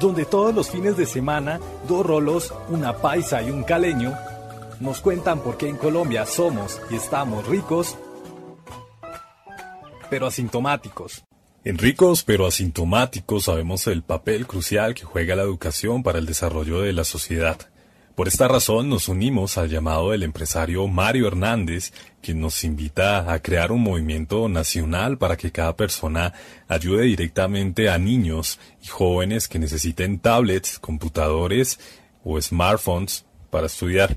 donde todos los fines de semana dos rolos, una paisa y un caleño nos cuentan por qué en Colombia somos y estamos ricos, pero asintomáticos. En ricos pero asintomáticos sabemos el papel crucial que juega la educación para el desarrollo de la sociedad. Por esta razón nos unimos al llamado del empresario Mario Hernández, quien nos invita a crear un movimiento nacional para que cada persona ayude directamente a niños y jóvenes que necesiten tablets, computadores o smartphones para estudiar.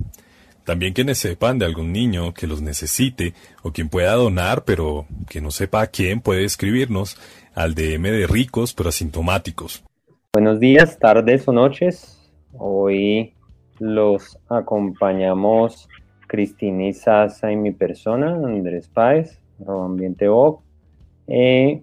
También quienes sepan de algún niño que los necesite o quien pueda donar pero que no sepa a quién puede escribirnos al DM de ricos pero asintomáticos. Buenos días, tardes o noches. Hoy los acompañamos Cristina Sasa y mi persona, Andrés Páez, Ambiente Bob. Eh,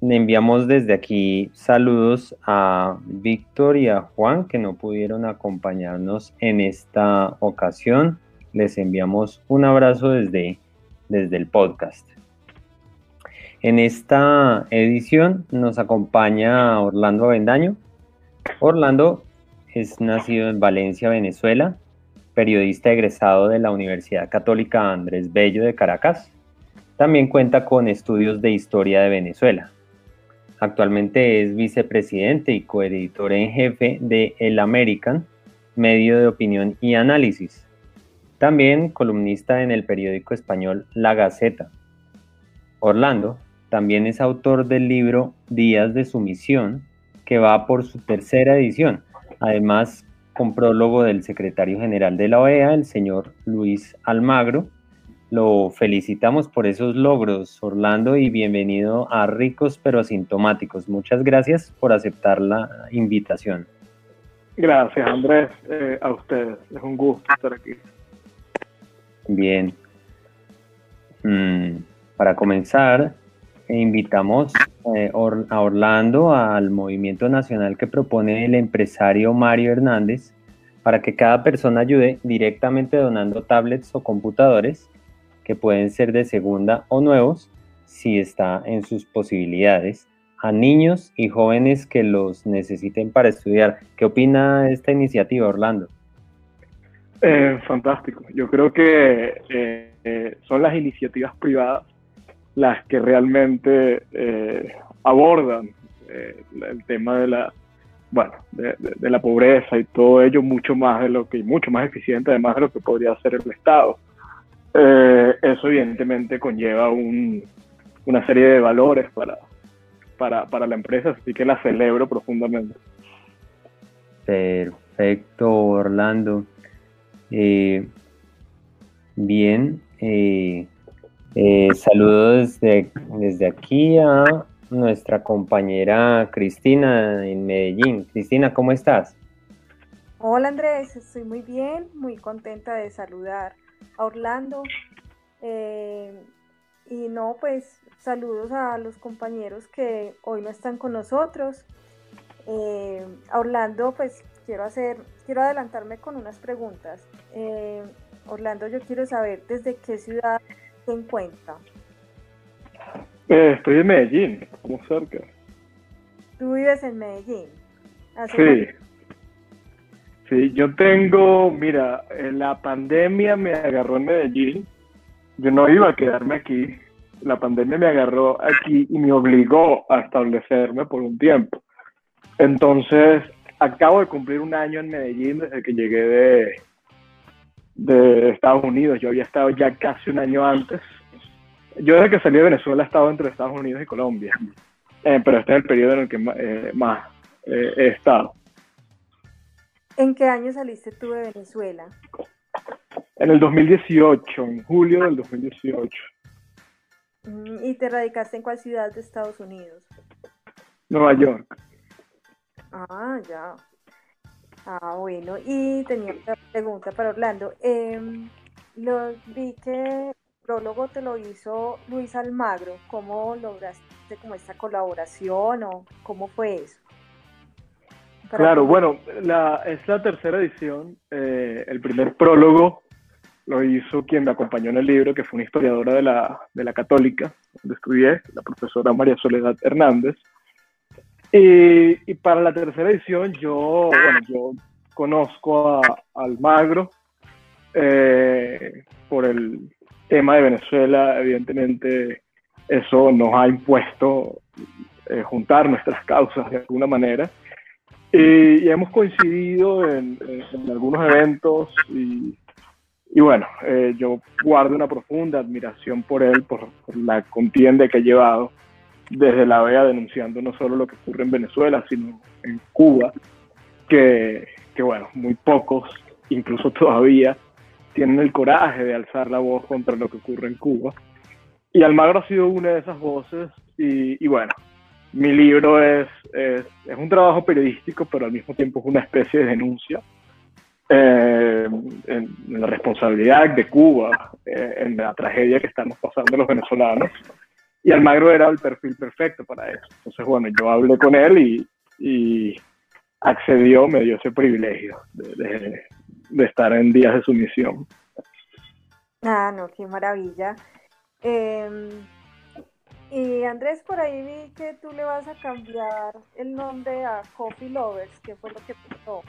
le enviamos desde aquí saludos a Víctor y a Juan que no pudieron acompañarnos en esta ocasión. Les enviamos un abrazo desde, desde el podcast. En esta edición nos acompaña Orlando Avendaño. Orlando es nacido en Valencia, Venezuela, periodista egresado de la Universidad Católica Andrés Bello de Caracas. También cuenta con estudios de historia de Venezuela. Actualmente es vicepresidente y coeditor en jefe de El American, medio de opinión y análisis. También columnista en el periódico español La Gaceta. Orlando también es autor del libro Días de Sumisión, que va por su tercera edición además con prólogo del secretario general de la OEA, el señor Luis Almagro. Lo felicitamos por esos logros, Orlando, y bienvenido a Ricos pero Asintomáticos. Muchas gracias por aceptar la invitación. Gracias, Andrés, eh, a ustedes. Es un gusto estar aquí. Bien. Mm, para comenzar, invitamos eh, a Orlando al movimiento nacional que propone el empresario Mario Hernández para que cada persona ayude directamente donando tablets o computadores que pueden ser de segunda o nuevos si está en sus posibilidades a niños y jóvenes que los necesiten para estudiar. ¿Qué opina esta iniciativa, Orlando? Eh, fantástico. Yo creo que eh, son las iniciativas privadas las que realmente eh, abordan eh, el tema de la bueno de, la pobreza y todo ello mucho más de lo que mucho más eficiente además de lo que podría hacer el Estado. Eh, eso evidentemente conlleva una serie de valores para, para, para la empresa así que la celebro profundamente. Perfecto Orlando. Bien eh, saludos desde, desde aquí a nuestra compañera Cristina en Medellín. Cristina, ¿cómo estás? Hola Andrés, estoy muy bien, muy contenta de saludar a Orlando. Eh, y no, pues saludos a los compañeros que hoy no están con nosotros. Eh, Orlando, pues quiero hacer, quiero adelantarme con unas preguntas. Orlando, yo quiero saber desde qué ciudad en cuenta? Eh, estoy en Medellín, como cerca. ¿Tú vives en Medellín? Sí. Sí, yo tengo, mira, la pandemia me agarró en Medellín. Yo no iba a quedarme aquí. La pandemia me agarró aquí y me obligó a establecerme por un tiempo. Entonces, acabo de cumplir un año en Medellín desde que llegué de, de Estados Unidos. Yo había estado ya casi un año antes. Yo desde que salí de Venezuela he estado entre Estados Unidos y Colombia, eh, pero este es el periodo en el que eh, más eh, he estado. ¿En qué año saliste tú de Venezuela? En el 2018, en julio del 2018. Mm, ¿Y te radicaste en cuál ciudad de Estados Unidos? Nueva York. Ah, ya. Ah, bueno, y tenía otra pregunta para Orlando. Em, lo, vi que el prólogo te lo hizo Luis Almagro. ¿Cómo lograste como esta colaboración o cómo fue eso? claro, bueno, la, es la tercera edición. Eh, el primer prólogo lo hizo quien me acompañó en el libro, que fue una historiadora de la, de la Católica, donde estudié, la profesora María Soledad Hernández. Y, para la tercera edición yo, bueno, yo conozco a Almagro eh, por el tema de Venezuela, evidentemente eso nos ha impuesto eh, juntar nuestras causas de alguna manera. Y, hemos coincidido en, algunos eventos y, y bueno, eh, yo guardo una profunda admiración por él, por, la contienda que ha llevado desde la OEA denunciando no solo lo que ocurre en Venezuela, sino en Cuba, que, que bueno, muy pocos, incluso todavía, tienen el coraje de alzar la voz contra lo que ocurre en Cuba. Y Almagro ha sido una de esas voces y, y bueno, mi libro es, es, es, un trabajo periodístico, pero al mismo tiempo es una especie de denuncia eh, en, la responsabilidad de Cuba, eh, en la tragedia que estamos pasando los venezolanos. Y Almagro era el perfil perfecto para eso. Entonces, bueno, yo hablé con él y, y accedió, me dio ese privilegio de, de, estar en días de sumisión. Ah, no, qué maravilla. Eh, y Andrés, por ahí vi que tú le vas a cambiar el nombre a Coffee Lovers, ¿qué fue lo que pasó?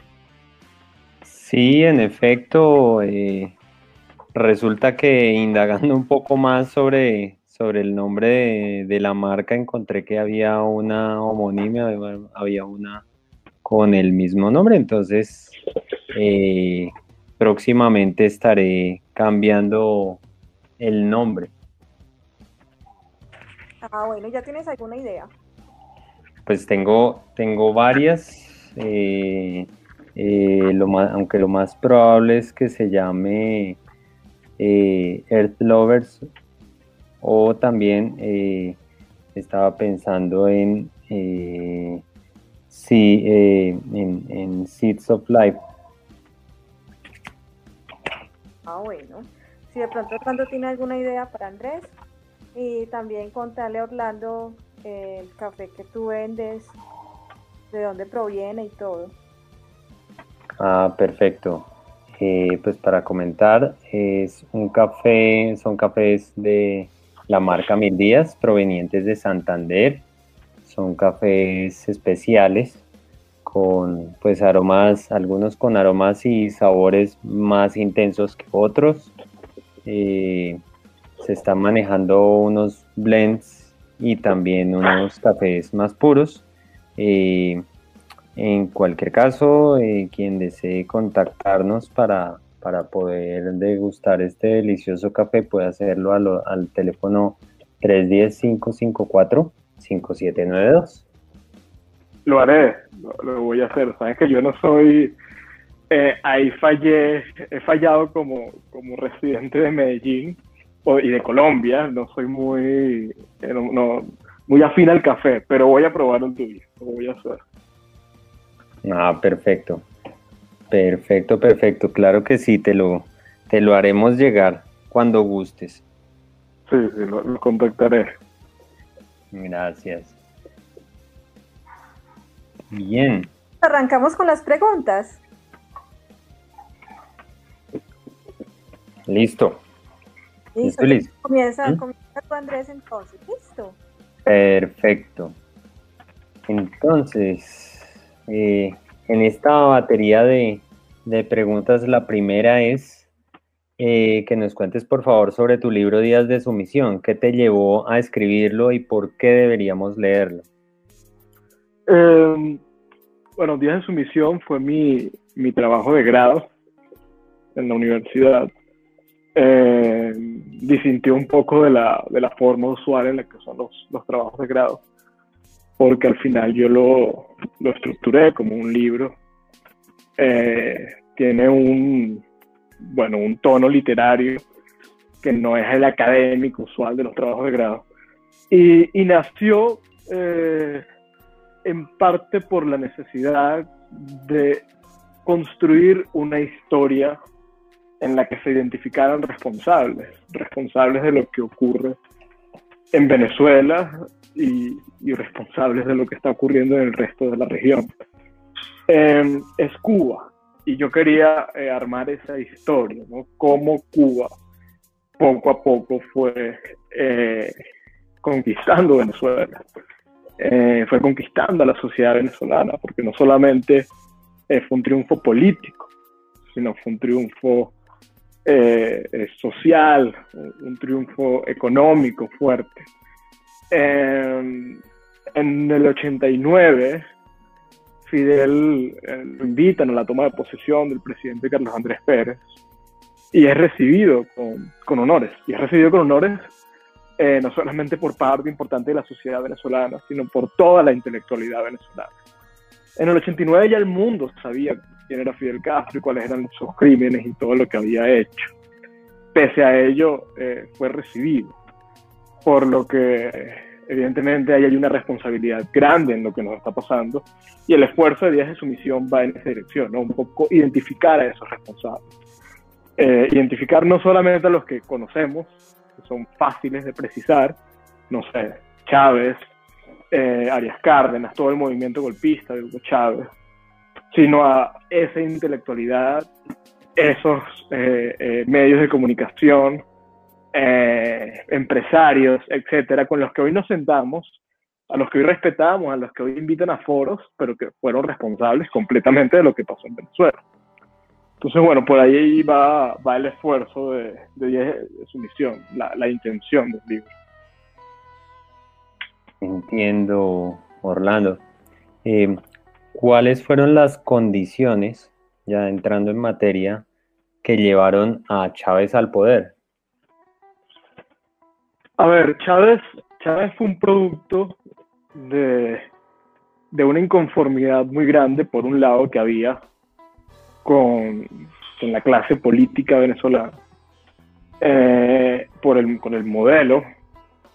Sí, en efecto, eh, resulta que indagando un poco más sobre, sobre el nombre de, la marca, encontré que había una homónima, había una con el mismo nombre, entonces eh, próximamente estaré cambiando el nombre. Ah, bueno, ¿ya tienes alguna idea? Pues tengo, tengo varias, eh, eh, lo más, aunque lo más probable es que se llame Earth Lovers o también estaba pensando en, sí, en, en Seeds of Life. Ah, bueno. Si de pronto cuando tiene alguna idea para Andrés, y también contarle a Orlando el café que tú vendes, de dónde proviene y todo. Ah, perfecto. Eh, pues para comentar, es un café, son cafés de la marca Mil Días, provenientes de Santander. Son cafés especiales con pues aromas, algunos con aromas y sabores más intensos que otros. Eh, se están manejando unos blends y también unos cafés más puros. Eh, en cualquier caso, eh, quien desee contactarnos para, para, poder degustar este delicioso café puede hacerlo al teléfono 310-554-5792. Lo haré, lo, voy a hacer. Sabes que yo no soy, eh, ahí fallé, he fallado como, como residente de Medellín y de Colombia, no soy muy, eh, no, muy afín al café, pero voy a probar un tuyo, lo voy a hacer. Ah, perfecto. Perfecto, perfecto. Claro que sí, te lo, te lo haremos llegar cuando gustes. Sí, sí, lo, contactaré. Gracias. Bien. Arrancamos con las preguntas. Listo. Listo. listo. Comienza, ¿Mm? comienza tú, Andrés, entonces. Listo. Perfecto. Entonces, eh, en esta batería de, preguntas, la primera es eh, que nos cuentes, por favor, sobre tu libro Días de Sumisión. ¿Qué te llevó a escribirlo y por qué deberíamos leerlo? Em, bueno, Días de Sumisión fue mi, trabajo de grado en la universidad eh, disintió un poco de la, de la, forma usual en la que son los, trabajos de grado, porque al final yo lo, estructuré como un libro. Eh, tiene un, bueno, un tono literario que no es el académico usual de los trabajos de grado. Y, y nació eh, en parte por la necesidad de construir una historia en la que se identificaran responsables, responsables de lo que ocurre en Venezuela y, responsables de lo que está ocurriendo en el resto de la región. Em, es Cuba, y yo quería eh, armar esa historia, ¿no? Cómo Cuba poco a poco fue eh, conquistando Venezuela. eh, fue conquistando a la sociedad venezolana, porque no solamente fue un triunfo político, sino fue un triunfo eh, social, un triunfo económico fuerte. en el 89, Fidel lo invitan a la toma de posesión del presidente Carlos Andrés Pérez y es recibido con, con honores. Y es recibido con honores eh, no solamente por parte importante de la sociedad venezolana, sino por toda la intelectualidad venezolana. En el 89 ya el mundo sabía quién era Fidel Castro y cuáles eran sus crímenes y todo lo que había hecho. Pese a ello, eh, fue recibido. Por lo que, evidentemente, ahí hay una responsabilidad grande en lo que nos está pasando y el esfuerzo de Díaz de su misión va en esa dirección, ¿no? Un poco identificar a esos responsables. Eh, identificar no solamente a los que conocemos, son fáciles de precisar, no sé, Chávez, eh, Arias Cárdenas, todo el movimiento golpista de Hugo Chávez, sino a esa intelectualidad, esos eh, eh, medios de comunicación, empresarios, etcétera, con los que hoy nos sentamos, a los que hoy respetamos, a los que hoy invitan a foros, pero que fueron responsables completamente de lo que pasó en Venezuela. Entonces, bueno, por ahí va, va el esfuerzo de, su misión, la, intención del libro. Entiendo, Orlando. Eh, ¿Cuáles fueron las condiciones, ya entrando en materia, que llevaron a Chávez al poder? A ver, Chávez, Chávez fue un producto de, de una inconformidad muy grande, por un lado, que había con, la clase política venezolana, eh, por el, con el modelo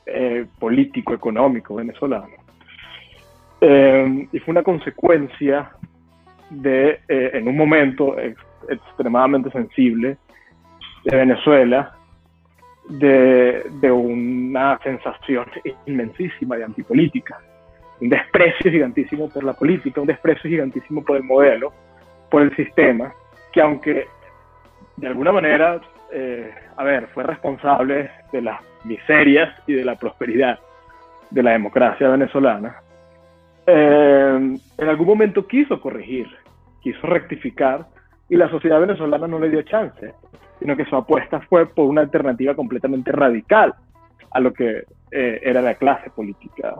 eh, político, económico venezolano. Eh, y fue una consecuencia de, en un momento extremadamente sensible de Venezuela, de, de, una sensación inmensísima de antipolítica, un desprecio gigantísimo por la política, un desprecio gigantísimo por el modelo, por el sistema, que aunque de alguna manera, eh, a ver, fue responsable de las miserias y de la prosperidad de la democracia venezolana, eh, en algún momento quiso corregir, quiso rectificar y la sociedad venezolana no le dio chance, sino que su apuesta fue por una alternativa completamente radical a lo que eh, era la clase política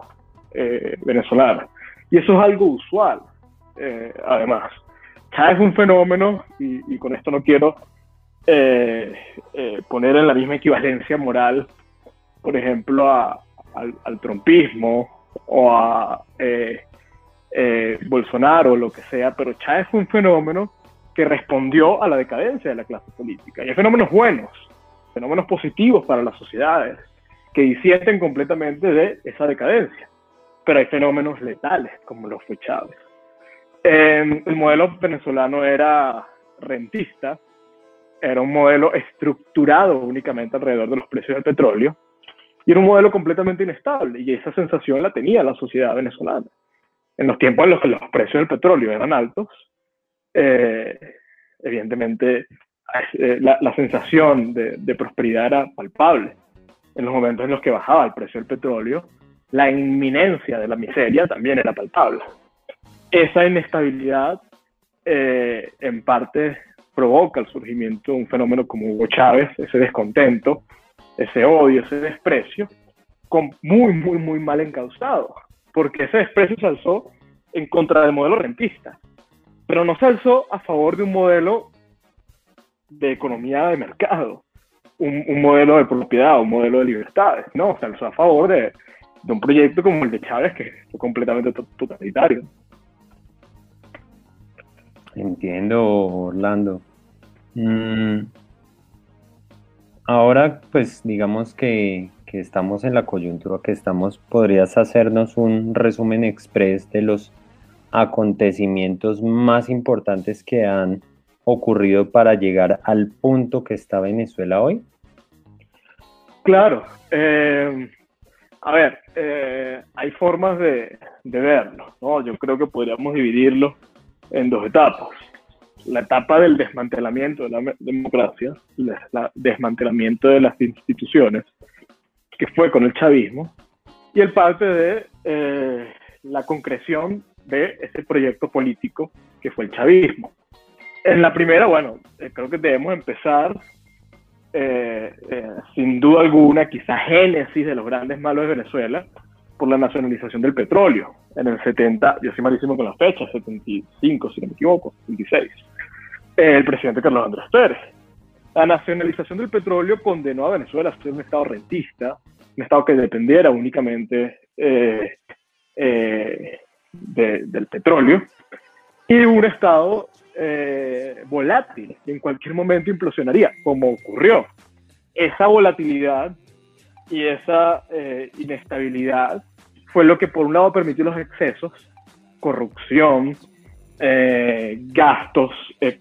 venezolana. Y eso es algo usual, además. Chávez es un fenómeno, y, con esto no quiero eh, eh, poner en la misma equivalencia moral, por ejemplo, al, trompismo o a eh, Bolsonaro o lo que sea, pero Chávez fue un fenómeno que respondió a la decadencia de la clase política. Y hay fenómenos buenos, fenómenos positivos para las sociedades, que disienten completamente de esa decadencia. Pero hay fenómenos letales, como lo fue Chávez. Em, el modelo venezolano era rentista, era un modelo estructurado únicamente alrededor de los precios del petróleo y era un modelo completamente inestable y esa sensación la tenía la sociedad venezolana. En los tiempos en los que los precios del petróleo eran altos, eh, evidentemente eh, la, sensación de, de prosperidad era palpable. En los momentos en los que bajaba el precio del petróleo, la inminencia de la miseria también era palpable esa inestabilidad eh, en parte provoca el surgimiento de un fenómeno como Hugo Chávez, ese descontento, ese odio, ese desprecio, con muy, muy, muy mal encausado, porque ese desprecio se alzó en contra del modelo rentista, pero no se alzó a favor de un modelo de economía de mercado, un, un modelo de propiedad, un modelo de libertades, no, se alzó a favor de, de un proyecto como el de Chávez, que fue completamente totalitario. Entiendo, Orlando. Mm, ahora, pues digamos que, estamos en la coyuntura que estamos, ¿podrías hacernos un resumen express de los acontecimientos más importantes que han ocurrido para llegar al punto que está Venezuela hoy? Claro. Eh, a ver, eh, hay formas de, de verlo, ¿no? Yo creo que podríamos dividirlo en dos etapas. La etapa del desmantelamiento de la democracia, el desmantelamiento de las instituciones, que fue con el chavismo, y el parte de eh, la concreción de ese proyecto político que fue el chavismo. En la primera, bueno, eh, creo que debemos empezar, eh, sin duda alguna, quizá génesis de los grandes malos de Venezuela, por la nacionalización del petróleo. En el 70, yo soy malísimo con las fechas, 75, si no me equivoco, 76. El presidente Carlos Andrés Pérez. La nacionalización del petróleo condenó a Venezuela a ser un estado rentista, un estado que dependiera únicamente eh, eh, del petróleo, y un estado eh, volátil, que en cualquier momento implosionaría, como ocurrió. Esa volatilidad y esa inestabilidad fue lo que por un lado permitió los excesos, corrupción, gastos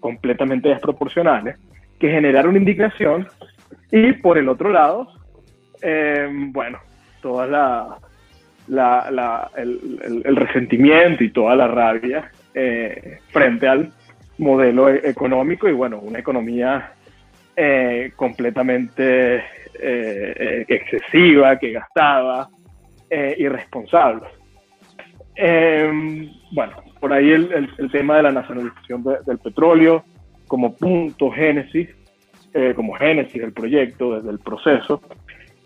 completamente desproporcionales, que generaron indignación, y por el otro lado, eh, bueno, toda la, el, resentimiento y toda la rabia eh, frente al modelo e-, económico y bueno, una economía eh, completamente excesiva, que gastaba, irresponsable. Bueno, por ahí el, tema de la nacionalización del petróleo como punto génesis, como génesis del proyecto, desde el proceso,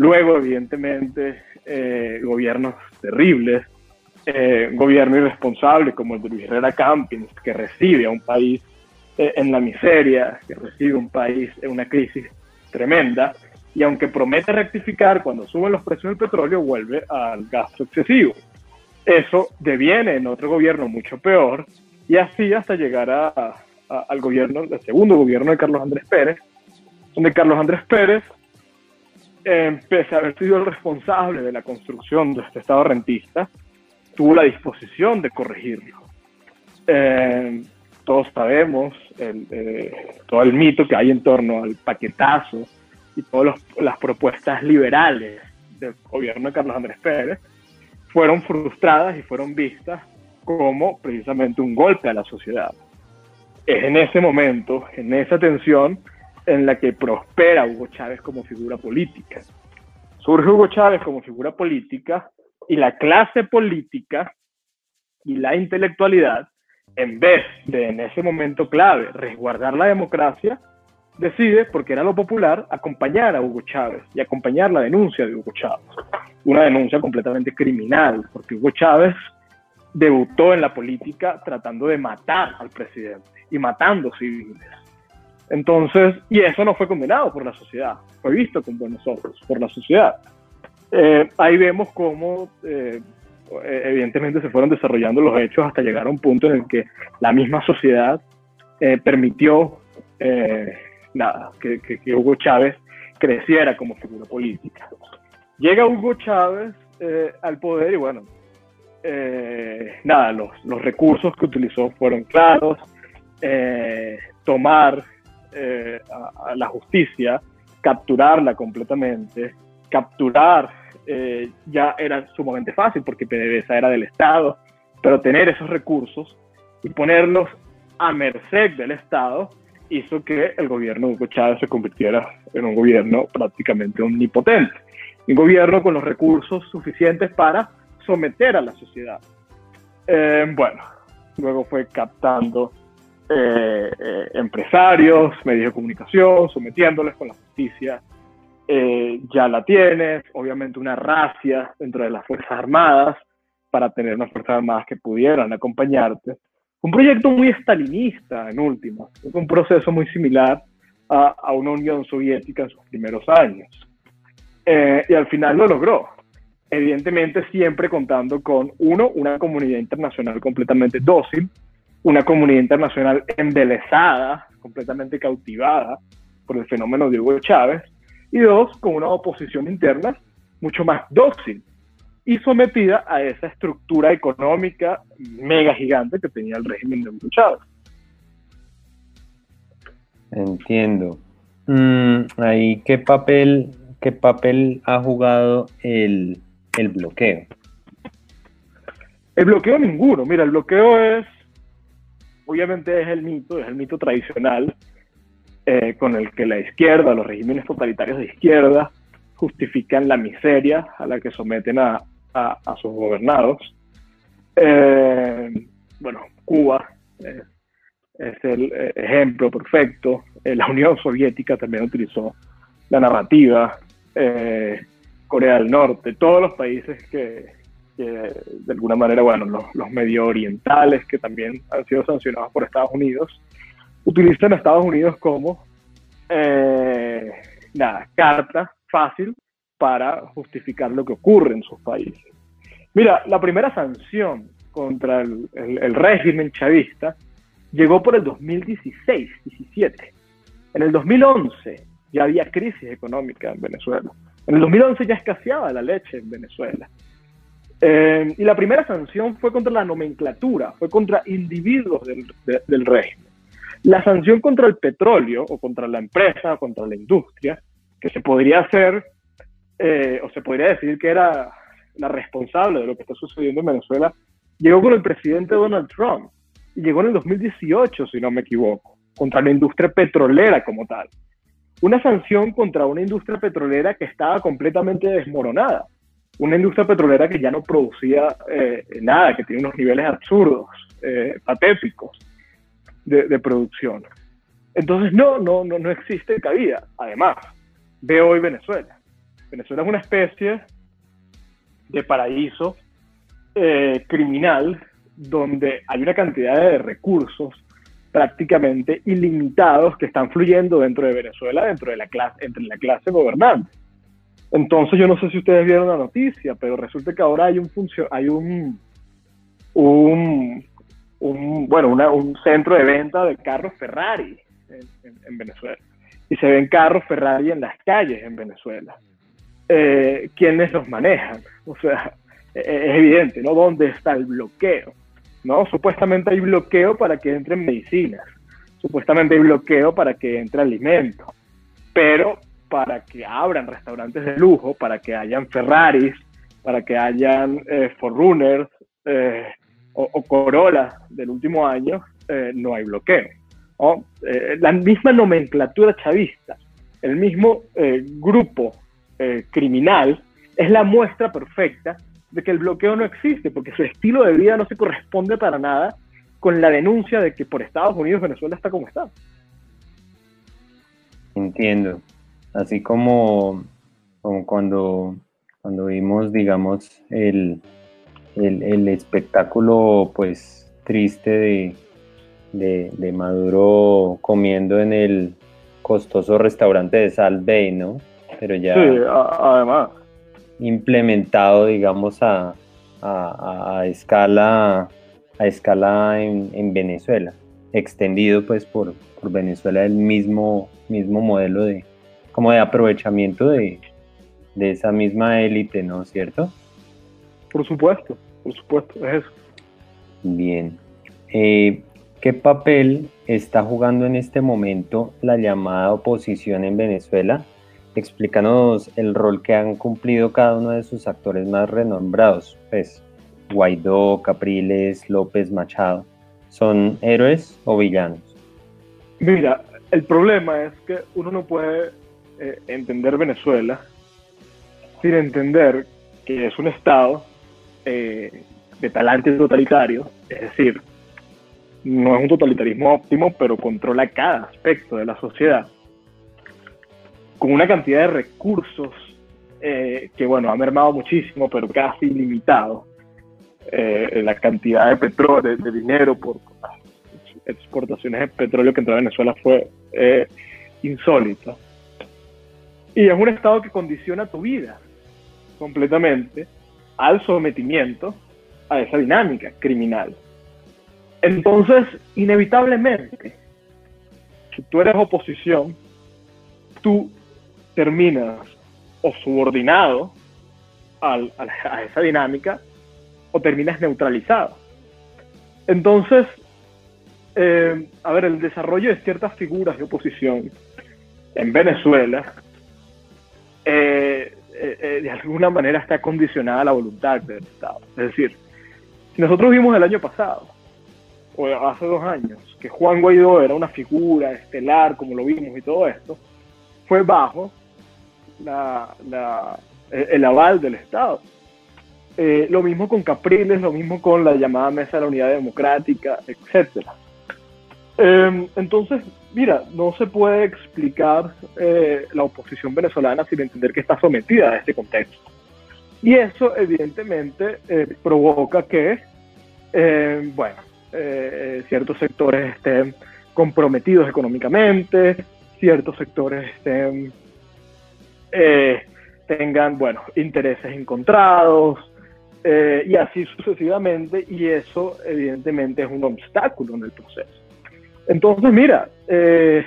Luego, evidentemente, eh, gobiernos terribles, eh, gobierno irresponsable como el de Luis Herrera Campins, que recibe a un país eh, en la miseria, que recibe un país en una crisis tremenda, y aunque promete rectificar cuando suben los precios del petróleo, vuelve al gasto excesivo. Eso deviene en otro gobierno mucho peor, y así hasta llegar a, al gobierno, el segundo gobierno de Carlos Andrés Pérez, donde Carlos Andrés Pérez pese a haber sido el responsable de la construcción de este Estado rentista, tuvo la disposición de corregirlo. Eh, todos sabemos eh, todo el mito que hay en torno al paquetazo y todas las propuestas liberales del gobierno de Carlos Andrés Pérez fueron frustradas y fueron vistas como precisamente un golpe a la sociedad. Es en ese momento, en esa tensión, en la que prospera Hugo Chávez como figura política. Surge Hugo Chávez como figura política y la clase política y la intelectualidad, en vez de en ese momento clave resguardar la democracia, decide, porque era lo popular, acompañar a Hugo Chávez y acompañar la denuncia de Hugo Chávez. Una denuncia completamente criminal, porque Hugo Chávez debutó en la política tratando de matar al presidente y matando civiles. Entonces, y eso no fue condenado por la sociedad, fue visto con buenos ojos por la sociedad. Eh, ahí vemos cómo eh, evidentemente se fueron desarrollando los hechos hasta llegar a un punto en el que la misma sociedad eh, permitió nada, que, que, Hugo Chávez creciera como figura política. Llega Hugo Chávez al poder y bueno, nada, los, recursos que utilizó fueron claros, tomar eh, a, la justicia, capturarla completamente, capturar eh, ya era sumamente fácil porque PDVSA era del Estado, pero tener esos recursos y ponerlos a merced del Estado hizo que el gobierno de Hugo Chávez se convirtiera en un gobierno prácticamente omnipotente, un gobierno con los recursos suficientes para someter a la sociedad. Eh, bueno, luego fue captando eh, eh, empresarios, medios de comunicación, sometiéndoles con la justicia. Ya la tienes, obviamente una racia dentro de las Fuerzas Armadas para tener unas Fuerzas Armadas que pudieran acompañarte. Un proyecto muy estalinista en última, un proceso muy similar a, a una Unión Soviética en sus primeros años. Y al final lo logró. Evidentemente siempre contando con, uno, una comunidad internacional completamente dócil, una comunidad internacional embelesada, completamente cautivada por el fenómeno de Hugo Chávez, y dos, con una oposición interna mucho más dócil y sometida a esa estructura económica mega gigante que tenía el régimen de Hugo Chávez. Entiendo. Mm, ahí, ¿qué papel, ¿qué papel ha jugado el, el bloqueo? El bloqueo ninguno. Mira, el bloqueo es obviamente es el mito, es el mito tradicional eh, con el que la izquierda, los regímenes totalitarios de izquierda, justifican la miseria a la que someten a, a, sus gobernados. Eh, bueno, Cuba es el eh, ejemplo perfecto. La Unión Soviética también utilizó la narrativa. Corea del Norte, todos los países que, de alguna manera, bueno, los, medio orientales que también han sido sancionados por Estados Unidos, utilizan a Estados Unidos como nada, carta fácil para justificar lo que ocurre en sus países. Mira, la primera sanción contra el, régimen chavista llegó por el 2016-17. En el 2011 ya había crisis económica en Venezuela. En el 2011 ya escaseaba la leche en Venezuela. Eh, y la primera sanción fue contra la nomenclatura, fue contra individuos del, del régimen. La sanción contra el petróleo o contra la empresa, o contra la industria, que se podría hacer eh, o se podría decir que era la responsable de lo que está sucediendo en Venezuela, llegó con el presidente Donald Trump. Y llegó en el 2018, si no me equivoco, contra la industria petrolera como tal. Una sanción contra una industria petrolera que estaba completamente desmoronada. Una industria petrolera que ya no producía eh, nada, que tiene unos niveles absurdos, eh, patéticos de, de, producción. Entonces, no, no, no, no existe cabida. Además, ve hoy Venezuela. Venezuela es una especie de paraíso eh, criminal donde hay una cantidad de recursos prácticamente ilimitados que están fluyendo dentro de Venezuela, dentro de la clase, entre la clase gobernante. Entonces yo no sé si ustedes vieron la noticia, pero resulta que ahora hay un hay un, un, bueno, un centro de venta de carros Ferrari en Venezuela. Y se ven carros Ferrari en las calles en Venezuela eh, quiénes los manejan. O sea, e-, es evidente, ¿no? ¿Dónde está el bloqueo? ¿No? Supuestamente hay bloqueo para que entren medicinas, supuestamente hay bloqueo para que entre alimento, pero para que abran restaurantes de lujo, para que hayan Ferraris, para que hayan eh, eh, o, o, Corolla del último año, eh, no hay bloqueo. la misma nomenclatura chavista, el mismo grupo eh, criminal, es la muestra perfecta de que el bloqueo no existe, porque su estilo de vida no se corresponde para nada con la denuncia de que por Estados Unidos Venezuela está como está. Entiendo. Así como, como cuando, cuando vimos, digamos, el, el, espectáculo pues triste de, de, Maduro comiendo en el costoso restaurante de Salt Bay, ¿no? pero ya además. Implementado, digamos, a, a, escala, a escala en, Venezuela, extendido pues por, por, Venezuela el mismo, mismo modelo de, como de aprovechamiento de, de esa misma élite, ¿no es cierto? Por supuesto, por supuesto, es eso. Bien. Eh, ¿Qué papel está jugando en este momento la llamada oposición en Venezuela explícanos el rol que han cumplido cada uno de sus actores más renombrados, pues Guaidó, Capriles, López, Machado. ¿Son héroes o villanos? Mira, el problema es que uno no puede eh, entender Venezuela sin entender que es un Estado eh, de talante totalitario, es decir, no es un totalitarismo óptimo, pero controla cada aspecto de la sociedad con una cantidad de recursos eh, que, bueno, ha mermado muchísimo, pero casi ilimitado. Eh, la cantidad de petróleo, de, dinero por exportaciones de petróleo que entró a Venezuela fue eh, insólita. Y es un estado que condiciona tu vida completamente al sometimiento a esa dinámica criminal. Entonces, inevitablemente, si tú eres oposición, tú terminas o subordinado a, esa dinámica o terminas neutralizado. Entonces, eh, a ver, el desarrollo de ciertas figuras de oposición en Venezuela eh, eh, de alguna manera está condicionada a la voluntad del Estado. Es decir, si nosotros vimos el año pasado, o hace dos años, que Juan Guaidó era una figura estelar, como lo vimos y todo esto, fue bajo el aval del Estado. Eh, lo mismo con Capriles, lo mismo con la llamada Mesa de la Unidad Democrática, etc. Em, entonces, mira, no se puede explicar eh, la oposición venezolana sin entender que está sometida a este contexto. Y eso evidentemente eh, provoca que, em, bueno, ciertos sectores estén comprometidos económicamente, ciertos sectores estén, tengan, bueno, intereses encontrados, eh, y así sucesivamente, y eso evidentemente es un obstáculo en el proceso. Entonces, mira, eh,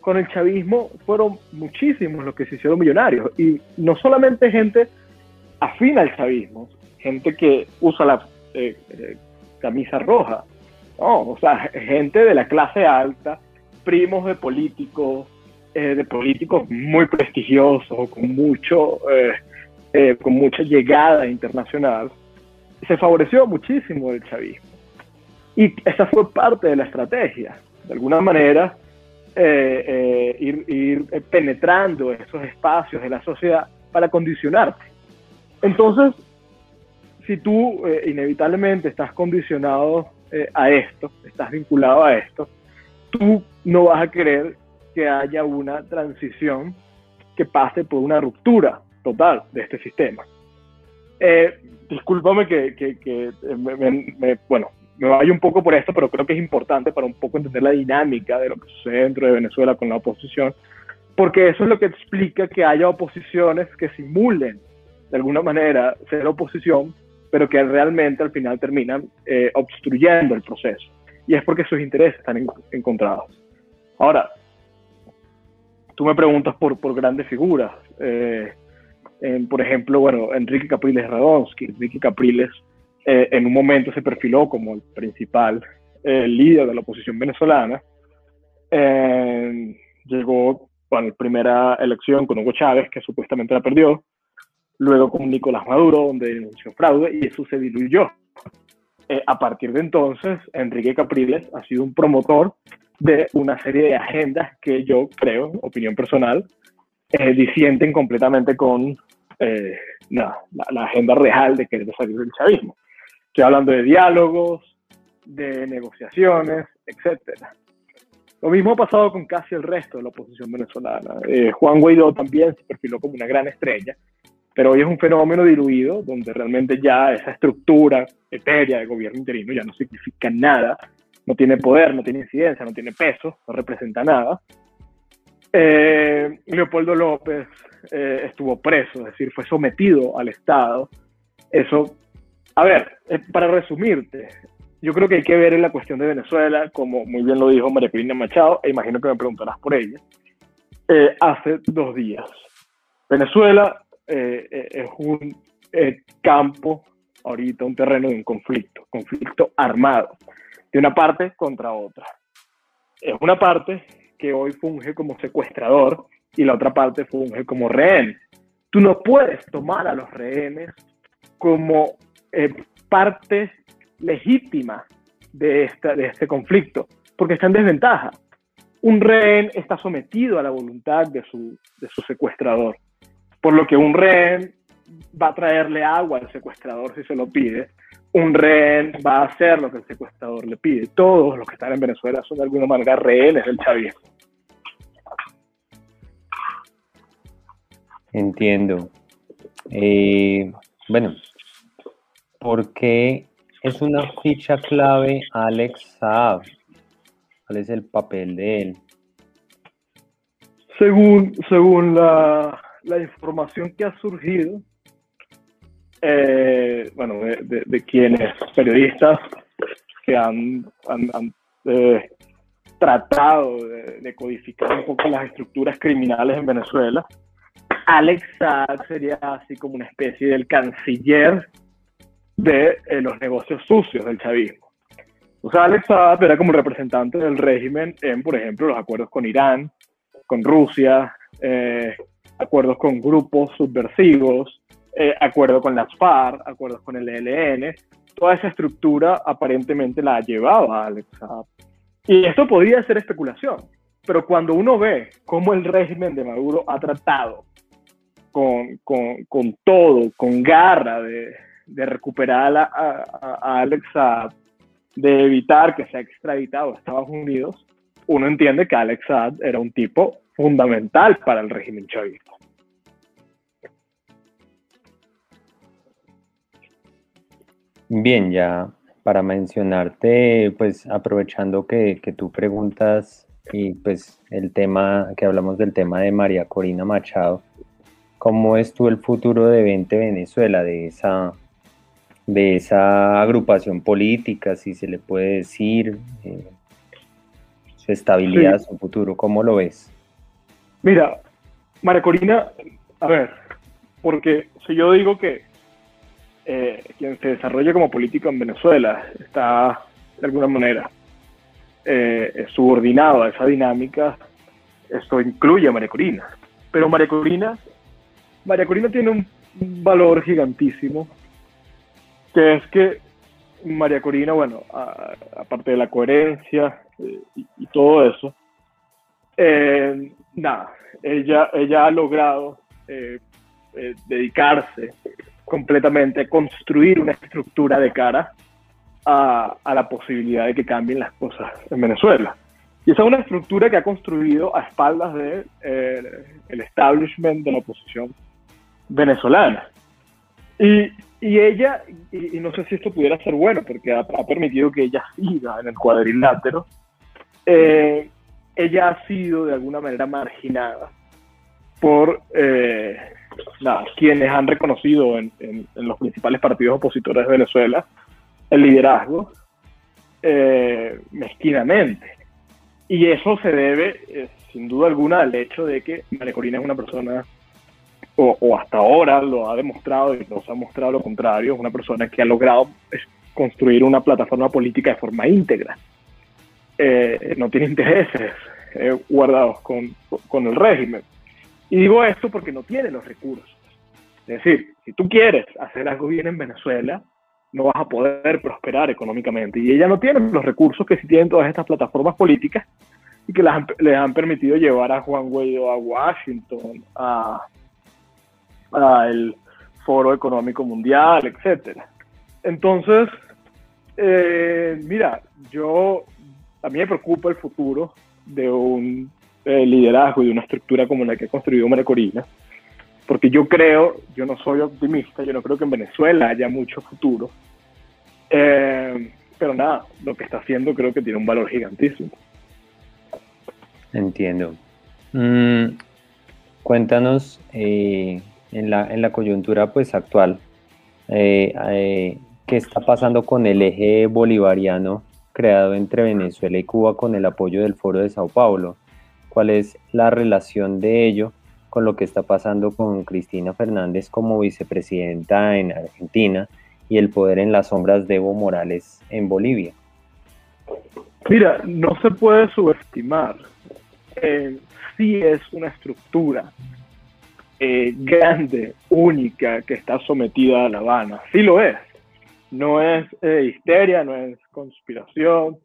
con el chavismo fueron muchísimos los que se hicieron millonarios, y no solamente gente afín al chavismo, gente que usa la eh, camisa roja, no, o sea, gente de la clase alta, primos de políticos, de políticos muy prestigiosos, con mucho eh, con mucha llegada internacional, se favoreció muchísimo el chavismo. Y esa fue parte de la estrategia, de alguna manera, eh, eh, ir, penetrando esos espacios de la sociedad para condicionarte. Entonces, si tú inevitablemente estás condicionado a esto, estás vinculado a esto, tú no vas a querer que haya una transición que pase por una ruptura total de este sistema. Eh, discúlpame que, que, que me, bueno, me vaya un poco por esto, pero creo que es importante para un poco entender la dinámica de lo que sucede dentro de Venezuela con la oposición, porque eso es lo que explica que haya oposiciones que simulen de alguna manera ser oposición, pero que realmente al final terminan eh, obstruyendo el proceso. Y es porque sus intereses están encontrados. Ahora, tú me preguntas por, por grandes figuras. Eh, por ejemplo, bueno, Enrique Capriles Radonsky. Enrique Capriles eh, en un momento se perfiló como el principal eh, líder de la oposición venezolana. llegó a la primera elección con Hugo Chávez, que supuestamente la perdió. Luego con Nicolás Maduro, donde denunció fraude, y eso se diluyó. Eh, a partir de entonces, Enrique Capriles ha sido un promotor de una serie de agendas que yo creo, opinión personal, eh, disienten completamente con eh, la, agenda real de querer salir del chavismo. Estoy hablando de diálogos, de negociaciones, etc. Lo mismo ha pasado con casi el resto de la oposición venezolana. Eh, Juan Guaidó también se perfiló como una gran estrella, pero hoy es un fenómeno diluido donde realmente ya esa estructura etérea de gobierno interino ya no significa nada, no tiene poder, no tiene incidencia, no tiene peso, no representa nada. Eh, Leopoldo López eh, estuvo preso, es decir, fue sometido al Estado. Eso, a ver, eh, para resumirte, yo creo que hay que ver en la cuestión de Venezuela, como muy bien lo dijo María Corina Machado, e imagino que me preguntarás por ella, hace dos días. Venezuela es un campo, ahorita un terreno de un conflicto, conflicto armado, de una parte contra otra. Es una parte que hoy funge como secuestrador y la otra parte funge como rehén. Tú no puedes tomar a los rehenes como eh, parte legítima de, esta, de este conflicto, porque está en desventaja. Un rehén está sometido a la voluntad de su, de su secuestrador, por lo que un rehén va a traerle agua al secuestrador si se lo pide, un rehén va a hacer lo que el secuestrador le pide. Todos los que están en Venezuela son de alguna manera rehenes del chavismo. Entiendo. Eh, bueno, ¿por qué es una ficha clave Alex Saab? ¿Cuál es el papel de él? Según, según la, información que ha surgido, eh, bueno, de, quienes periodistas que han, eh, tratado de, de, codificar un poco las estructuras criminales en Venezuela, Alex Saab sería así como una especie del canciller de eh, los negocios sucios del chavismo. O sea, Alex Saab era como representante del régimen en, por ejemplo, los acuerdos con Irán, con Rusia, eh, acuerdos con grupos subversivos, eh, acuerdos con las FARC, acuerdos con el ELN. Toda esa estructura aparentemente la llevaba Alex Saab. Y esto podría ser especulación, pero cuando uno ve cómo el régimen de Maduro ha tratado con, con, con todo, con garra de, de recuperar a, Alex de evitar que sea extraditado a Estados Unidos, uno entiende que Alex Saad era un tipo fundamental para el régimen chavista. Bien, ya para mencionarte, pues aprovechando que, que, tú preguntas y pues el tema, que hablamos del tema de María Corina Machado, ¿cómo es tú el futuro de 20 Venezuela, de esa, de esa agrupación política, si se le puede decir, eh, su estabilidad, su futuro, ¿cómo lo ves? Mira, María Corina, a ver, porque si yo digo que eh, quien se desarrolla como político en Venezuela está de alguna manera eh, subordinado a esa dinámica, esto incluye a María Corina. Pero María Corina, María Corina tiene un valor gigantísimo, que es que María Corina, bueno, aparte de la coherencia eh, y, todo eso, nada, ella, ella ha logrado dedicarse completamente construir una estructura de cara a, la posibilidad de que cambien las cosas en Venezuela. Y esa es una estructura que ha construido a espaldas del de, el establishment de la oposición venezolana. Y, y ella, y, no sé si esto pudiera ser bueno, porque ha, permitido que ella siga en el cuadrilátero, eh, ella ha sido de alguna manera marginada por eh, quienes han reconocido en, los principales partidos opositores de Venezuela el liderazgo eh, mezquinamente. Y eso se debe, eh, sin duda alguna, al hecho de que María Corina es una persona, o, hasta ahora lo ha demostrado y nos ha mostrado lo contrario, es una persona que ha logrado construir una plataforma política de forma íntegra. Eh, no tiene intereses guardados con, con el régimen. Y digo esto porque no tiene los recursos. Es decir, si tú quieres hacer algo bien en Venezuela, no vas a poder prosperar económicamente. Y ella no tiene los recursos que sí tienen todas estas plataformas políticas y que les han, permitido llevar a Juan Guaidó a Washington, a, el Foro Económico Mundial, etc. Entonces, eh, mira, yo a mí me preocupa el futuro de un eh, liderazgo y de una estructura como la que ha construido María Corina, porque yo creo, yo no soy optimista, yo no creo que en Venezuela haya mucho futuro, eh, pero nada, lo que está haciendo creo que tiene un valor gigantísimo. Entiendo. Mm, cuéntanos eh, en, la, en la coyuntura pues actual, ¿qué está pasando con el eje bolivariano creado entre Venezuela y Cuba con el apoyo del Foro de Sao Paulo? Cuál es la relación de ello con lo que está pasando con Cristina Fernández como vicepresidenta en Argentina y el poder en las sombras de Evo Morales en Bolivia. Mira, no se puede subestimar. Eh, sí es una estructura eh, grande, única, que está sometida a La Habana. Sí lo es. No es eh, histeria, no es conspiración.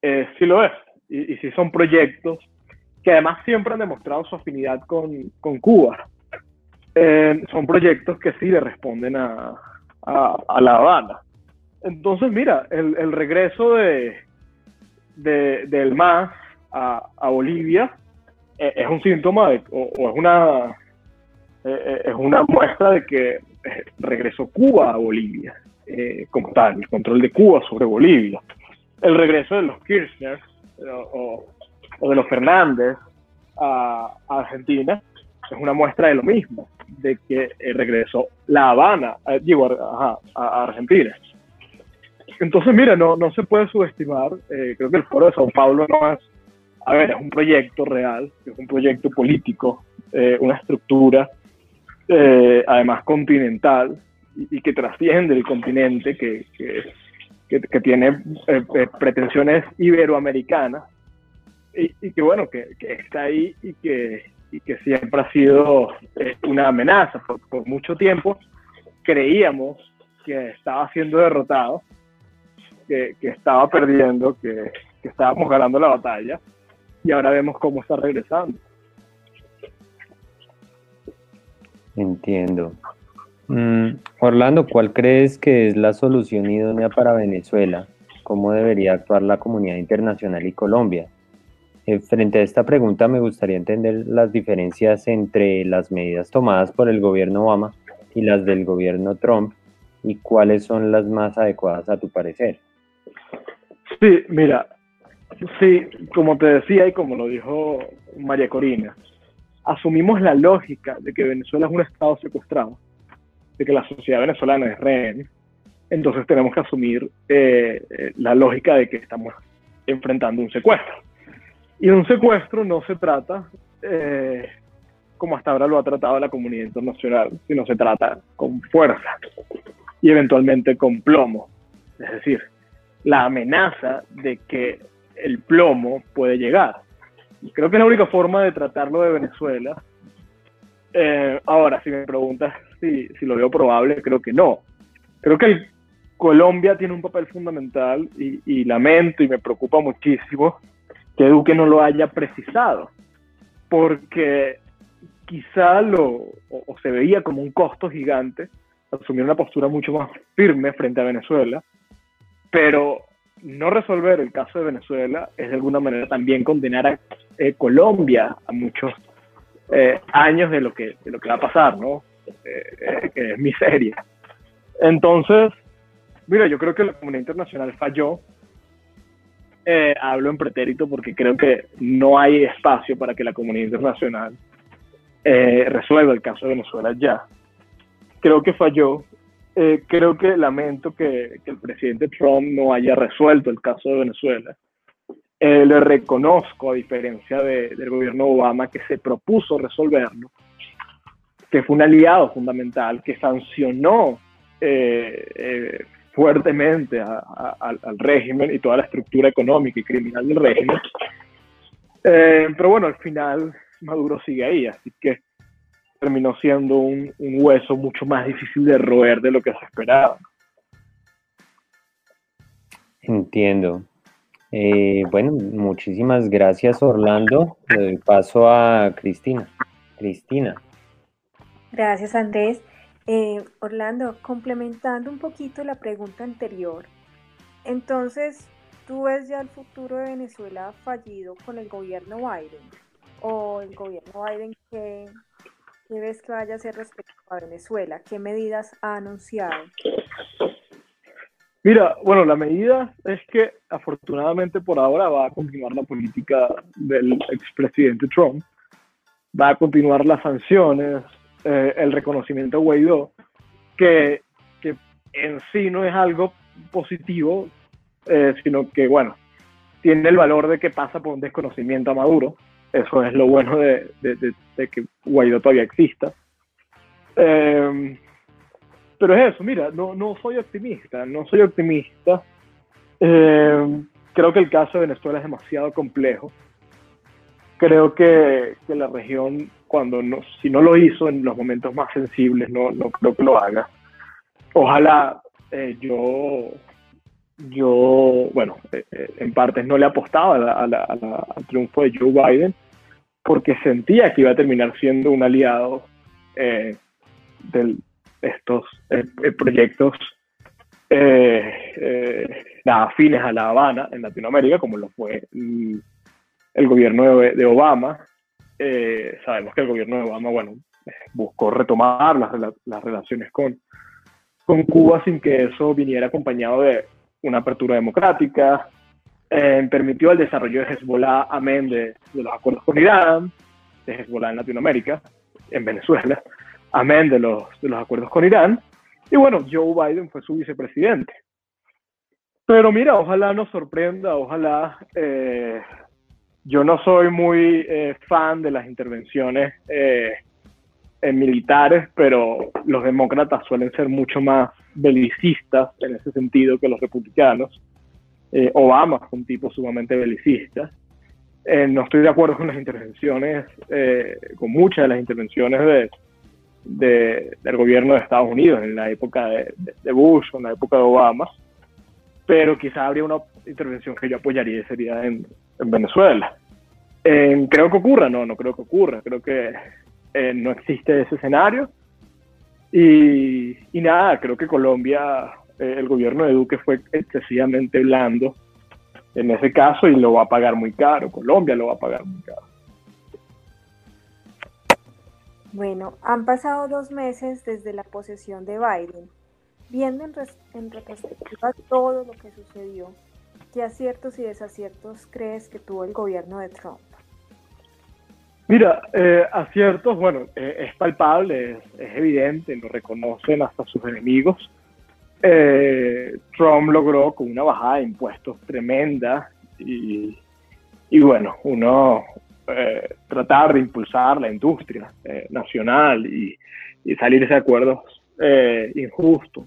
sí lo es. Y, y sí son proyectos que además siempre han demostrado su afinidad con, con Cuba. Eh, son proyectos que sí le responden a, a, La Habana. Entonces, mira, el, el regreso de, de, del MAS a, a Bolivia eh, es un síntoma de, o, es una eh, es una muestra de que regresó Cuba a Bolivia como tal, el control de Cuba sobre Bolivia. El regreso de los Kirchner o, o de los Fernández a, Argentina, es una muestra de lo mismo, de que eh, regresó La Habana, eh, a, Argentina. Entonces, mira, no, no se puede subestimar, eh, creo que el Foro de Sao Paulo no es, a ver, es un proyecto real, es un proyecto político, una estructura, además continental, y, que trasciende el continente, que, que, que tiene pretensiones iberoamericanas, y, que bueno, que, está ahí y que, y que siempre ha sido eh, una amenaza. Por, mucho tiempo creíamos que estaba siendo derrotado, que, que estaba perdiendo, que, que, estábamos ganando la batalla y ahora vemos cómo está regresando. Entiendo. Mm, Orlando, ¿cuál crees que es la solución idónea para Venezuela? ¿Cómo debería actuar la comunidad internacional y Colombia? Eh, frente a esta pregunta me gustaría entender las diferencias entre las medidas tomadas por el gobierno Obama y las del gobierno Trump y cuáles son las más adecuadas a tu parecer. Sí, mira, sí, como te decía y como lo dijo María Corina, asumimos la lógica de que Venezuela es un Estado secuestrado, de que la sociedad venezolana es rehén, entonces tenemos que asumir eh, eh, la lógica de que estamos enfrentando un secuestro. Y un secuestro no se trata eh, como hasta ahora lo ha tratado la comunidad internacional, sino se trata con fuerza y eventualmente con plomo. Es decir, la amenaza de que el plomo puede llegar. Creo que es la única forma de tratarlo de Venezuela. Eh, ahora, si me preguntas si, si, lo veo probable, creo que no. Creo que Colombia tiene un papel fundamental y, y lamento y me preocupa muchísimo que Duque no lo haya precisado, porque quizá lo, o, se veía como un costo gigante asumir una postura mucho más firme frente a Venezuela, pero no resolver el caso de Venezuela es de alguna manera también condenar a eh, Colombia a muchos eh, años de lo, que, de lo que va a pasar, ¿no? Eh, que es miseria. Entonces, mira, yo creo que la comunidad internacional falló eh, hablo en pretérito porque creo que no hay espacio para que la comunidad internacional eh, resuelva el caso de Venezuela ya. Creo que falló. Eh, creo que lamento que, que, el presidente Trump no haya resuelto el caso de Venezuela. le reconozco, a diferencia de, del gobierno Obama, que se propuso resolverlo, que fue un aliado fundamental, que sancionó fuertemente al régimen y toda la estructura económica y criminal del régimen. Eh, pero bueno, al final Maduro sigue ahí, así que terminó siendo un, hueso mucho más difícil de roer de lo que se esperaba. Entiendo. Eh, bueno, muchísimas gracias Orlando. Le doy paso a Cristina. Cristina. Gracias Andrés. Eh, Orlando, complementando un poquito la pregunta anterior, entonces, ¿tú ves ya el futuro de Venezuela fallido con el gobierno Biden? ¿O el gobierno Biden qué, qué ves que vaya a hacer respecto a Venezuela? ¿Qué medidas ha anunciado? Mira, bueno, la medida es que afortunadamente por ahora va a continuar la política del expresidente Trump, va a continuar las sanciones, eh, el reconocimiento a Guaidó, que, que, en sí no es algo positivo, eh, sino que, bueno, tiene el valor de que pasa por un desconocimiento a Maduro. Eso es lo bueno de, de, que Guaidó todavía exista. Em, pero es eso, mira, no, no soy optimista, no soy optimista. Em, creo que el caso de Venezuela es demasiado complejo. Creo que, que la región cuando no, si no lo hizo en los momentos más sensibles, no, no creo que lo haga. Ojalá eh, yo, yo, bueno, eh, eh, en partes no le apostaba a al triunfo de Joe Biden porque sentía que iba a terminar siendo un aliado de estos proyectos afines a La Habana en Latinoamérica, como lo fue el, gobierno de Obama, eh, sabemos que el gobierno de Obama, bueno, buscó retomar las, las relaciones con, con Cuba sin que eso viniera acompañado de una apertura democrática, eh, permitió el desarrollo de Hezbollah, amén de, de, los acuerdos con Irán, de Hezbollah en Latinoamérica, en Venezuela, amén de los, de los acuerdos con Irán, y bueno, Joe Biden fue su vicepresidente. Pero mira, ojalá nos sorprenda, ojalá eh, yo no soy muy eh, fan de las intervenciones eh, militares, pero los demócratas suelen ser mucho más belicistas en ese sentido que los republicanos. Eh, Obama es un tipo sumamente belicista. no estoy de acuerdo con las intervenciones, con muchas de las intervenciones de, del gobierno de Estados Unidos en la época de, de Bush o en la época de Obama, pero quizá habría una intervención que yo apoyaría sería en, en Venezuela. Eh, ¿Creo que ocurra? No, no creo que ocurra. Creo que eh, no existe ese escenario. Y, nada, creo que Colombia, eh, el gobierno de Duque fue excesivamente blando en ese caso y lo va a pagar muy caro. Colombia lo va a pagar muy caro. Bueno, han pasado dos meses desde la posesión de Biden. Viendo en, en retrospectiva todo lo que sucedió, ¿qué aciertos y desaciertos crees que tuvo el gobierno de Trump? Mira, eh, aciertos, bueno, eh, es palpable, es, evidente, lo reconocen hasta sus enemigos. Eh, Trump logró con una bajada de impuestos tremenda y, y bueno, uno tratar de impulsar la industria nacional y, y, salirse de acuerdos injustos,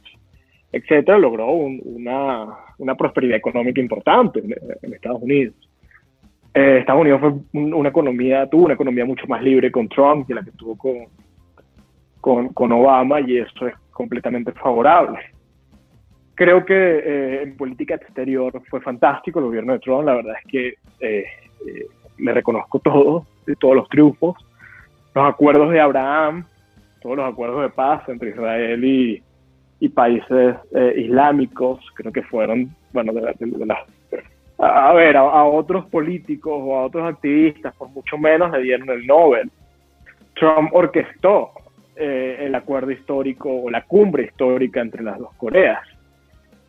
etcétera, logró una, una, prosperidad económica importante en Estados Unidos. Eh, Estados Unidos fue una economía, tuvo una economía mucho más libre con Trump que la que tuvo con, con, Obama y eso es completamente favorable. Creo que eh, en política exterior fue fantástico el gobierno de Trump, la verdad es que eh, le reconozco todo, todos los triunfos, los acuerdos de Abraham, todos los acuerdos de paz entre Israel y, y países islámicos, creo que fueron, bueno, de, de las a, ver, a, otros políticos o a otros activistas, por mucho menos le dieron el Nobel. Trump orquestó eh, el acuerdo histórico o la cumbre histórica entre las dos Coreas.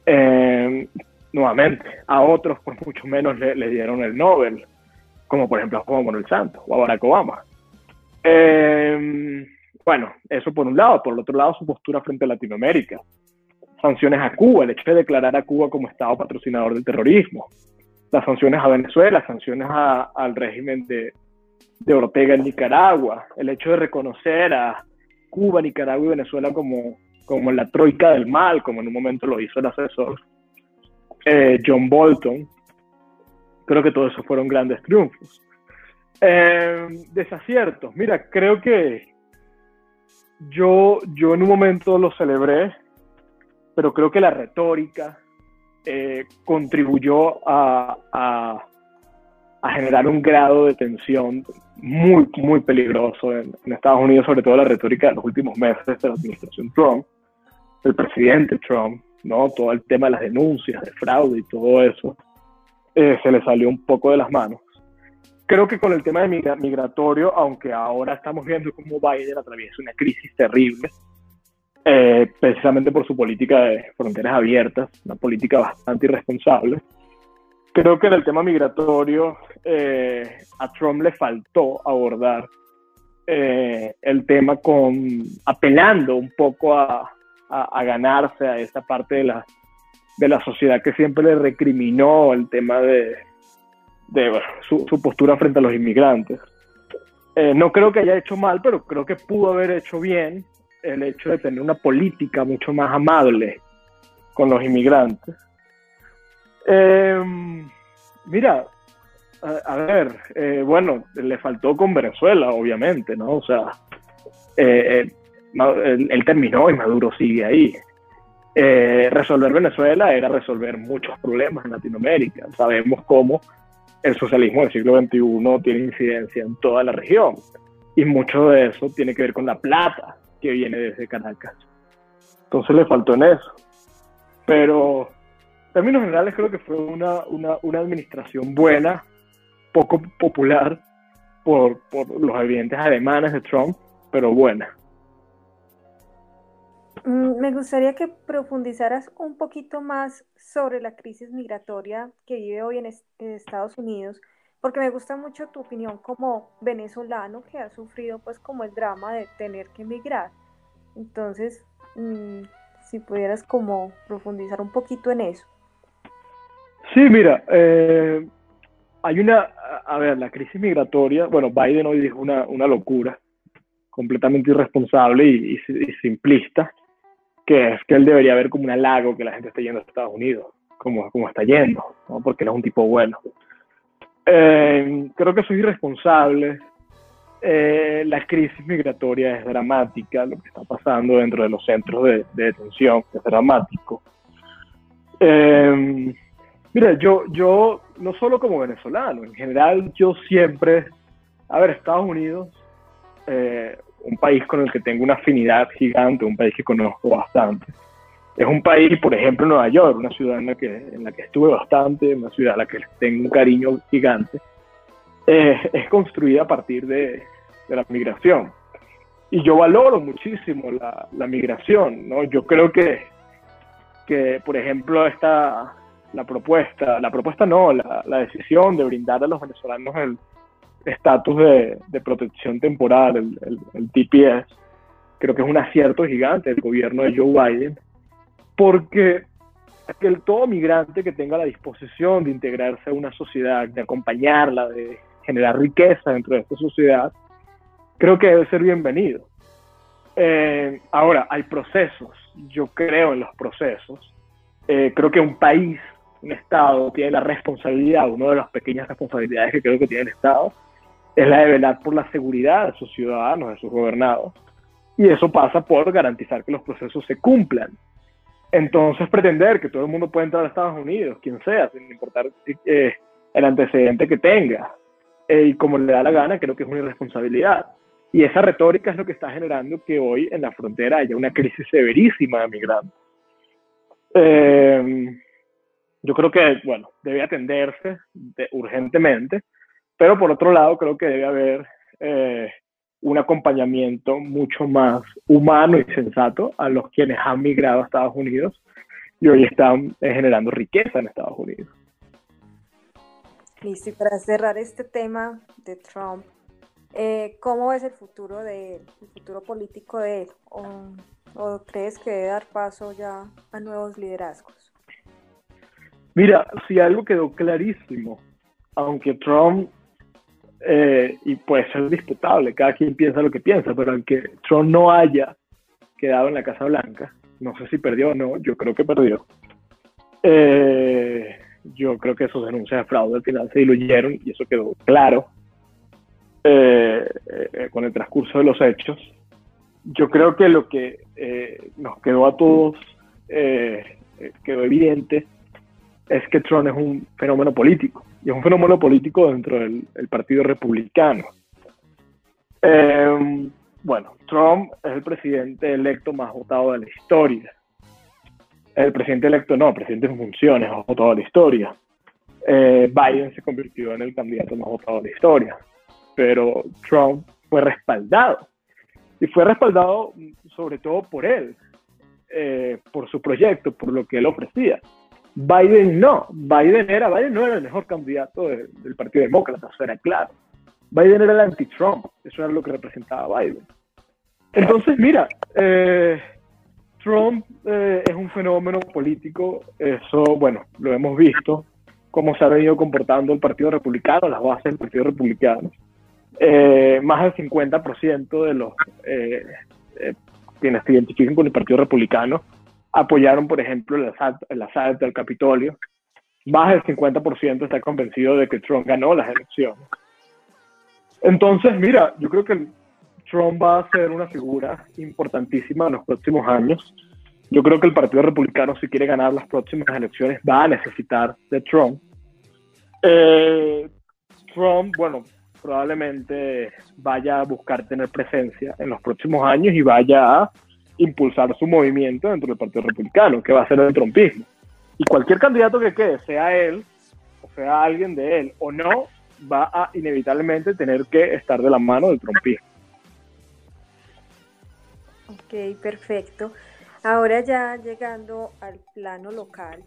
Eh, nuevamente, a otros por mucho menos le, dieron el Nobel, como por ejemplo a Juan Manuel Santos o a Barack Obama. Eh, bueno, eso por un lado. Por el otro lado, su postura frente a Latinoamérica. Sanciones a Cuba, el hecho de declarar a Cuba como Estado patrocinador del terrorismo las sanciones a Venezuela, sanciones al régimen de, Ortega en Nicaragua, el hecho de reconocer a Cuba, Nicaragua y Venezuela como, como la troika del mal, como en un momento lo hizo el asesor eh, John Bolton. Creo que todo eso fueron grandes triunfos. Eh, desaciertos. Mira, creo que yo, yo en un momento lo celebré, pero creo que la retórica, eh, contribuyó a, generar un grado de tensión muy, muy peligroso en, Estados Unidos, sobre todo la retórica de los últimos meses de la administración Trump, del presidente Trump, ¿no? Todo el tema de las denuncias, de fraude y todo eso, eh, se le salió un poco de las manos. Creo que con el tema de migratorio, aunque ahora estamos viendo cómo Biden atraviesa una crisis terrible, eh, precisamente por su política de fronteras abiertas, una política bastante irresponsable. Creo que en el tema migratorio eh, a Trump le faltó abordar eh, el tema con apelando un poco a, a, ganarse a esa parte de la, de la sociedad que siempre le recriminó el tema de, de su, su, postura frente a los inmigrantes. no creo que haya hecho mal, pero creo que pudo haber hecho bien el hecho de tener una política mucho más amable con los inmigrantes. Em, mira, a, ver, eh, bueno, le faltó con Venezuela, obviamente, ¿no? O sea, eh, eh, él, terminó y Maduro sigue ahí. resolver Venezuela era resolver muchos problemas en Latinoamérica. Sabemos cómo el socialismo del siglo XXI tiene incidencia en toda la región. Y mucho de eso tiene que ver con la plata que viene desde Caracas. Entonces le faltó en eso. Pero en términos generales creo que fue una, una, administración buena, poco popular por, por los evidentes ademanes de Trump, pero buena. Mm, me gustaría que profundizaras un poquito más sobre la crisis migratoria que vive hoy en, Estados Unidos, porque me gusta mucho tu opinión como venezolano que ha sufrido pues como el drama de tener que emigrar. Entonces, mm, si pudieras como profundizar un poquito en eso. Sí, mira, eh, hay una, a ver, la crisis migratoria, bueno, Biden hoy dijo una, una locura, completamente irresponsable y, simplista, que es que él debería ver como un halago que la gente esté yendo a Estados Unidos, como, como está yendo, porque él es un tipo bueno. Eh, creo que soy irresponsable. Eh, la crisis migratoria es dramática, lo que está pasando dentro de los centros de, detención es dramático. Eh, mira, yo, yo, no solo como venezolano, en general yo siempre, a ver, Estados Unidos, un país con el que tengo una afinidad gigante, un país que conozco bastante. Es un país, por ejemplo, Nueva York, una ciudad en la que, estuve bastante, una ciudad a la que tengo un cariño gigante, es construida a partir de, la migración. Y yo valoro muchísimo la, migración, ¿no? Yo creo que, que, por ejemplo, esta, la propuesta, la propuesta no, la decisión de brindar a los venezolanos el estatus de, de, protección temporal, el, el, el, TPS, creo que es un acierto gigante del gobierno de Joe Biden, porque el, todo migrante que tenga la disposición de integrarse a una sociedad, de acompañarla, de generar riqueza dentro de esta sociedad, creo que debe ser bienvenido. Eh, ahora, hay procesos, yo creo en los procesos. Eh, creo que un país, un Estado, tiene la responsabilidad, una de las pequeñas responsabilidades que creo que tiene el Estado, es la de velar por la seguridad de sus ciudadanos, de sus gobernados. Y eso pasa por garantizar que los procesos se cumplan. Entonces, pretender que todo el mundo pueda entrar a Estados Unidos, quien sea, sin importar eh, el antecedente que tenga, eh, y como le da la gana, creo que es una irresponsabilidad. Y esa retórica es lo que está generando que hoy en la frontera haya una crisis severísima de migrantes. Eh, yo creo que, bueno, debe atenderse de, urgentemente, pero por otro lado creo que debe haber eh, un acompañamiento mucho más humano y sensato a los quienes han migrado a Estados Unidos y hoy están eh, generando riqueza en Estados Unidos. Listo, y para cerrar este tema de Trump, eh, ¿cómo es el futuro de él, el futuro político de él? ¿O, ¿O, crees que debe dar paso ya a nuevos liderazgos? Mira, si algo quedó clarísimo, aunque Trump, eh, y puede ser disputable, cada quien piensa lo que piensa, pero aunque Trump no haya quedado en la Casa Blanca, no sé si perdió o no, yo creo que perdió. Eh, yo creo que esos denuncias de fraude al final se diluyeron y eso quedó claro eh, eh, con el transcurso de los hechos. Yo creo que lo que eh, nos quedó a todos, eh, quedó evidente, es que Trump es un fenómeno político y es un fenómeno político dentro del, Partido Republicano. Eh, bueno, Trump es el presidente electo más votado de la historia el presidente electo no, presidente en funciones, más votado de la historia. Eh, Biden se convirtió en el candidato más votado de la historia, pero Trump fue respaldado. Y fue respaldado sobre todo por él, eh, por su proyecto, por lo que él ofrecía. Biden no, Biden era, Biden no era el mejor candidato de, del Partido Demócrata, eso era claro. Biden era el anti-Trump, eso era lo que representaba Biden. Entonces, mira, eh, Trump eh, es un fenómeno político, eso, bueno, lo hemos visto, cómo se ha venido comportando el Partido Republicano, las bases del Partido Republicano. Eh, más del 50% de los eh, quienes se identifican con el Partido Republicano apoyaron, por ejemplo, el asalto, el asalto al Capitolio. Más del 50% está convencido de que Trump ganó las elecciones. Entonces, mira, yo creo que Trump va a ser una figura importantísima en los próximos años. Yo creo que el Partido Republicano, si quiere ganar las próximas elecciones, va a necesitar de Trump. Eh, Trump, bueno, probablemente vaya a buscar tener presencia en los próximos años y vaya a impulsar su movimiento dentro del Partido Republicano, que va a ser el trumpismo. Y cualquier candidato que quede, sea él, o sea alguien de él o no, va a inevitablemente tener que estar de la mano del trumpismo. Ok, perfecto. Ahora ya llegando al plano local,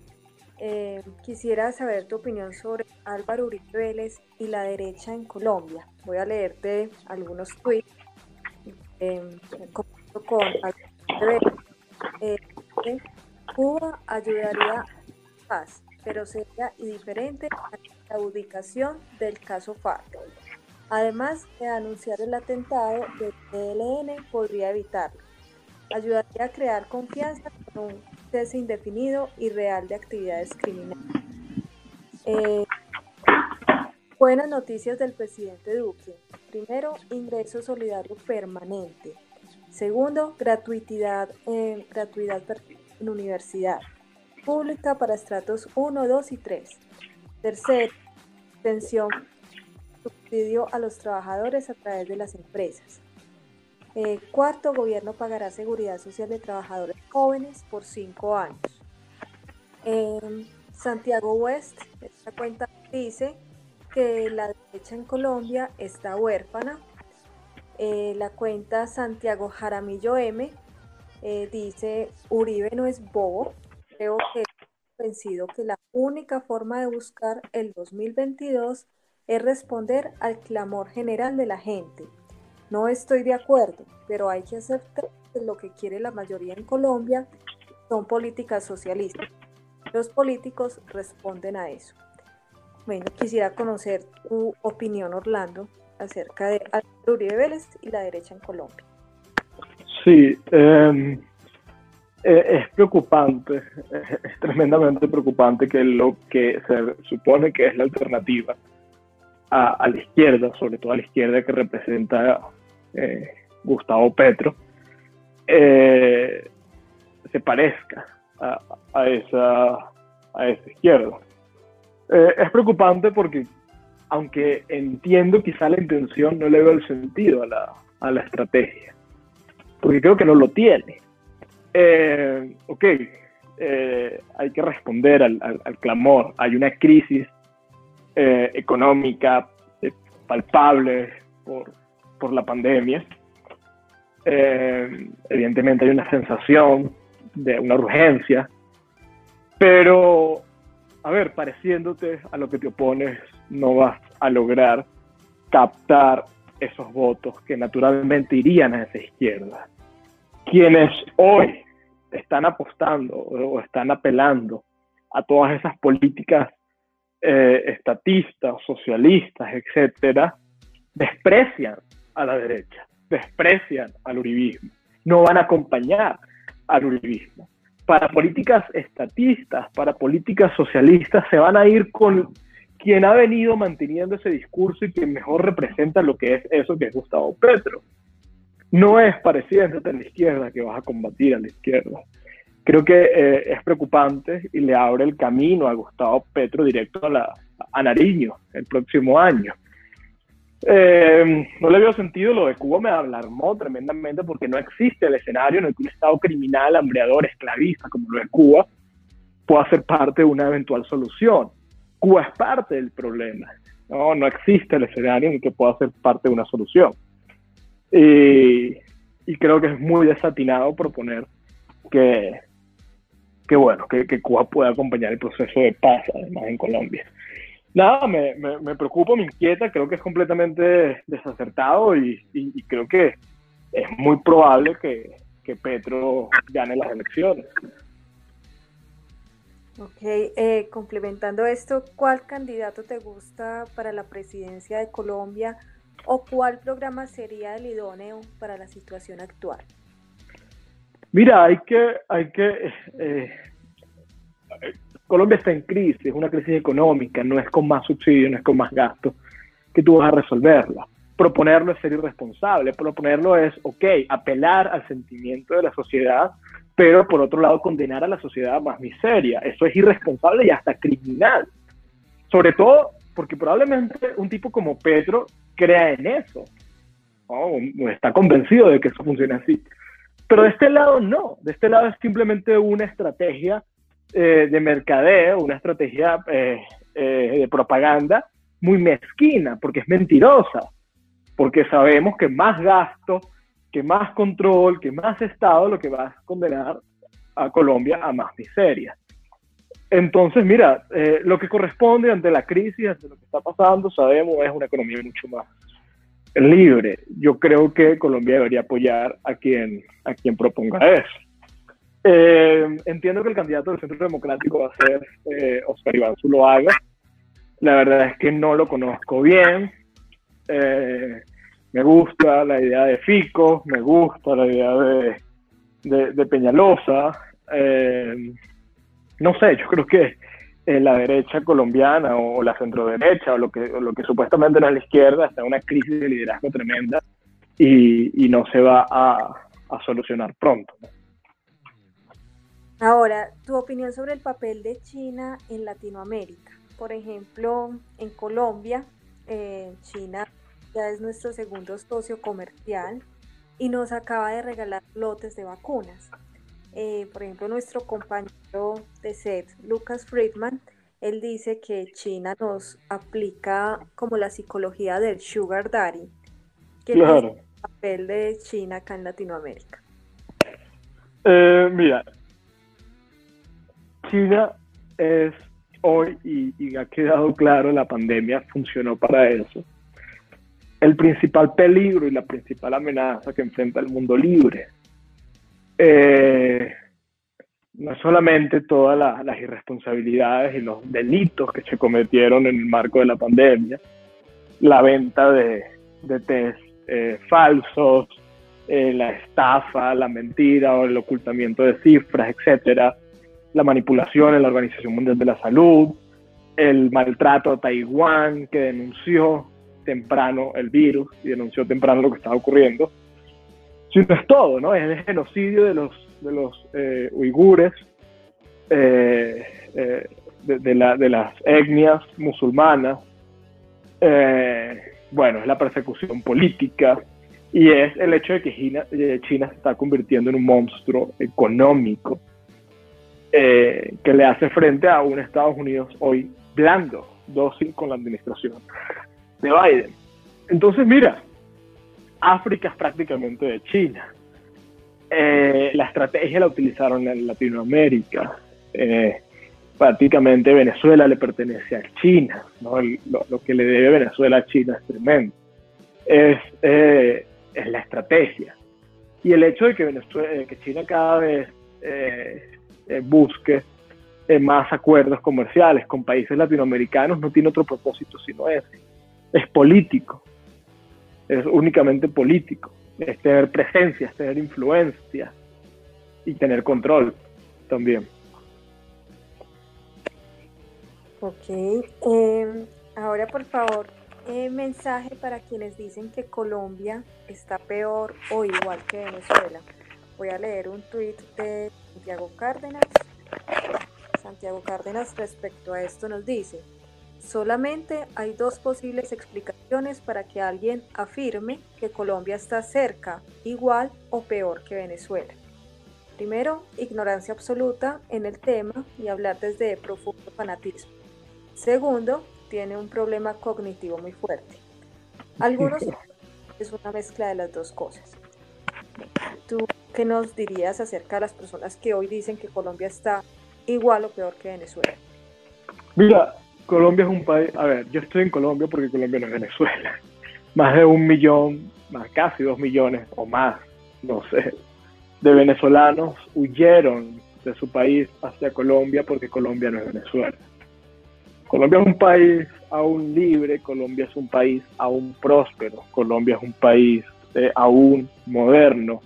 eh, quisiera saber tu opinión sobre Álvaro Uribe Vélez y la derecha en Colombia. Voy a leerte algunos tweets eh, con eh, Cuba ayudaría a paz, pero sería diferente a la ubicación del caso FARC. Además de anunciar el atentado del ELN, podría evitarlo ayudaría a crear confianza con un cese indefinido y real de actividades criminales. Eh, buenas noticias del presidente Duque. Primero, ingreso solidario permanente. Segundo, gratuidad, eh, gratuidad en universidad pública para estratos 1, 2 y 3. Tercero, pensión, subsidio a los trabajadores a través de las empresas. Eh, cuarto, gobierno pagará seguridad social de trabajadores jóvenes por cinco años. Em, Santiago West, esta cuenta dice que la derecha en Colombia está huérfana. Eh, la cuenta Santiago Jaramillo M eh, dice Uribe no es bobo. Creo que convencido que la única forma de buscar el 2022 es responder al clamor general de la gente. No estoy de acuerdo, pero hay que aceptar que lo que quiere la mayoría en Colombia son políticas socialistas. Los políticos responden a eso. Bueno, quisiera conocer tu opinión, Orlando, acerca de Uribe Vélez y la derecha en Colombia. Sí, em, e, es preocupante, es tremendamente preocupante que lo que se supone que es la alternativa a, la izquierda, sobre todo a la izquierda que representa eh, Gustavo Petro, eh, se parezca a, esa, a esa izquierda. Eh, es preocupante porque, aunque entiendo quizá la intención, no le veo el sentido a la, a la estrategia, porque creo que no lo tiene. Eh, ok, eh, hay que responder al, al, clamor. Hay una crisis económica palpable por, por la pandemia. evidentemente hay una sensación de una urgencia, pero, a ver, pareciéndote a lo que te opones, no vas a lograr captar esos votos que naturalmente irían a esa izquierda. Quienes hoy están apostando o están apelando a todas esas políticas eh, estatistas, socialistas, etcétera, desprecian a la derecha, desprecian al uribismo, no van a acompañar al uribismo. Para políticas estatistas, para políticas socialistas, se van a ir con quien ha venido manteniendo ese discurso y quien mejor representa lo que es eso que es Gustavo Petro. No es pareciendo a la izquierda que vas a combatir a la izquierda. Creo que eh, es preocupante y le abre el camino a Gustavo Petro directo a, la, Nariño el próximo año. Eh, no le veo sentido, lo de Cuba me alarmó tremendamente porque no existe el escenario en el que un Estado criminal, hambreador, esclavista como lo de Cuba pueda ser parte de una eventual solución. Cuba es parte del problema, no, no existe el escenario en el que pueda ser parte de una solución. Y, creo que es muy desatinado proponer que, bueno, que, Cuba pueda acompañar el proceso de paz además en Colombia. Nada, me, me, preocupa, me inquieta, creo que es completamente desacertado y, creo que es muy probable que, Petro gane las elecciones. Ok, eh, complementando esto, ¿cuál candidato te gusta para la presidencia de Colombia o cuál programa sería el idóneo para la situación actual? Mira, hay que, hay que eh, Colombia está en crisis, una crisis económica, no es con más subsidios, no es con más gastos que tú vas a resolverla. Proponerlo es ser irresponsable, proponerlo es, ok, apelar al sentimiento de la sociedad, pero por otro lado condenar a la sociedad a más miseria. Eso es irresponsable y hasta criminal. Sobre todo porque probablemente un tipo como Petro crea en eso, o está convencido de que eso funciona así. Pero de este lado no, de este lado es simplemente una estrategia eh, de mercadeo, una estrategia eh, eh, de propaganda muy mezquina, porque es mentirosa, porque sabemos que más gasto, que más control, que más Estado, lo que va a condenar a Colombia a más miseria. Entonces, mira, lo que corresponde ante la crisis, ante lo que está pasando, sabemos, es una economía mucho más libre. Yo creo que Colombia debería apoyar a quien, a quien proponga eso. Eh, entiendo que el candidato del Centro Democrático va a ser eh, Oscar Iván Zuloaga. La verdad es que no lo conozco bien. Eh, me gusta la idea de Fico, me gusta la idea de, de, Peñalosa. no sé, yo creo que la derecha colombiana o la centroderecha o lo que, lo que supuestamente no es la izquierda está en una crisis de liderazgo tremenda y, y no se va a, a solucionar pronto. Ahora, tu opinión sobre el papel de China en Latinoamérica. Por ejemplo, en Colombia, eh, China ya es nuestro segundo socio comercial. y nos acaba de regalar lotes de vacunas. Eh, por ejemplo, nuestro compañero de SED, Lucas Friedman, él dice que China nos aplica como la psicología del sugar daddy. ¿Qué claro. es el papel de China acá en Latinoamérica? Eh, mira, China es hoy, y, ha quedado claro, la pandemia funcionó para eso. El principal peligro y la principal amenaza que enfrenta el mundo libre. Eh, no solamente todas las irresponsabilidades y los delitos que se cometieron en el marco de la pandemia, la venta de, de test eh, falsos, eh, la estafa, la mentira o el ocultamiento de cifras, etcétera, la manipulación en la Organización Mundial de la Salud, el maltrato a Taiwán que denunció temprano el virus y denunció temprano lo que estaba ocurriendo. Si no es todo, ¿no? Es el genocidio de los, de los eh, uigures, eh, eh, de, la, de, las etnias musulmanas. bueno, es la persecución política y es el hecho de que China, China se está convirtiendo en un monstruo económico que le hace frente a un Estados Unidos hoy blando, dócil con la administración de Biden. Entonces, mira, África es prácticamente de China. Eh, la estrategia la utilizaron en Latinoamérica. Eh, prácticamente Venezuela le pertenece a China. lo, que le debe Venezuela a China es tremendo. Es, es la estrategia. Y el hecho de que, Venezuela, que China cada vez eh, busque eh, más acuerdos comerciales con países latinoamericanos no tiene otro propósito sino ese. Es político, es únicamente político, es tener presencia, es tener influencia y tener control también. Ok, em, ahora por favor, eh, mensaje para quienes dicen que Colombia está peor o igual que Venezuela. Voy a leer un tuit de Santiago Cárdenas. Santiago Cárdenas respecto a esto nos dice, solamente hay dos posibles explicaciones para que alguien afirme que Colombia está cerca, igual o peor que Venezuela. Primero, ignorancia absoluta en el tema y hablar desde profundo fanatismo. Segundo, tiene un problema cognitivo muy fuerte. Algunos es una mezcla de las dos cosas. ¿Tú qué nos dirías acerca de las personas que hoy dicen que Colombia está igual o peor que Venezuela? Mira, Colombia es un país, a ver, yo estoy en Colombia porque Colombia no es Venezuela. Más de un millón, más casi dos millones o más, no sé, de venezolanos huyeron de su país hacia Colombia porque Colombia no es Venezuela. Colombia es un país aún libre, Colombia es un país aún próspero, Colombia es un país eh, aún moderno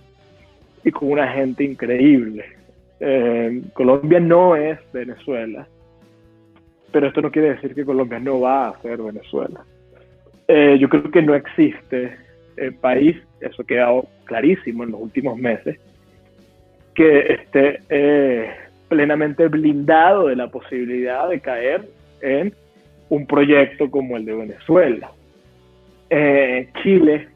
y con una gente increíble. Eh, Colombia no es Venezuela, pero esto no quiere decir que Colombia no va a ser Venezuela. Eh, yo creo que no existe país, eso ha quedado clarísimo en los últimos meses, que esté plenamente blindado de la posibilidad de caer en un proyecto como el de Venezuela. Chile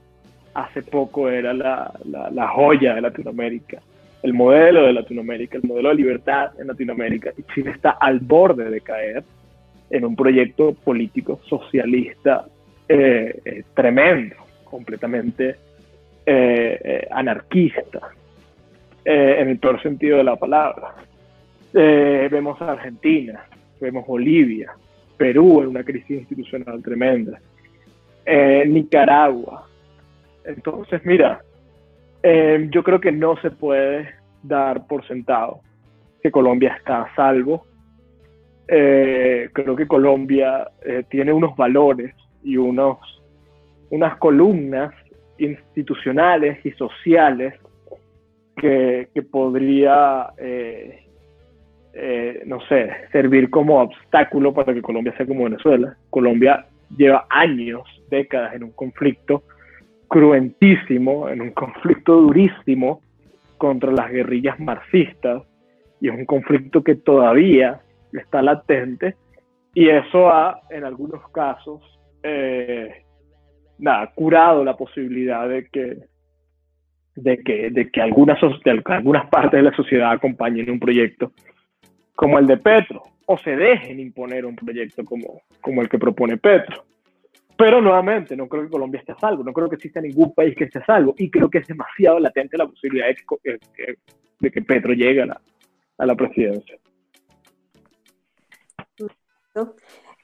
hace poco era la, la, joya de Latinoamérica, el modelo de Latinoamérica, el modelo de libertad en Latinoamérica. Y Chile está al borde de caer en un proyecto político socialista eh, eh, tremendo, completamente eh, anarquista, en el peor sentido de la palabra. vemos a Argentina, vemos Bolivia, Perú en una crisis institucional tremenda, Nicaragua, entonces, mira, yo creo que no se puede dar por sentado que Colombia está a salvo. Eh, creo que Colombia eh, tiene unos valores y unos, unas columnas institucionales y sociales que, podría, eh, no sé, servir como obstáculo para que Colombia sea como Venezuela. Colombia lleva años, décadas en un conflicto cruentísimo, en un conflicto durísimo contra las guerrillas marxistas, y es un conflicto que todavía está latente, y eso ha, en algunos casos, eh, nada, curado la posibilidad de que, de que, de que algunas, de algunas partes de la sociedad acompañen un proyecto como el de Petro o se dejen imponer un proyecto como, como el que propone Petro. Pero nuevamente, no creo que Colombia esté a salvo, no creo que exista ningún país que esté a salvo y creo que es demasiado latente la posibilidad de que, de que Petro llegue a la, a la presidencia.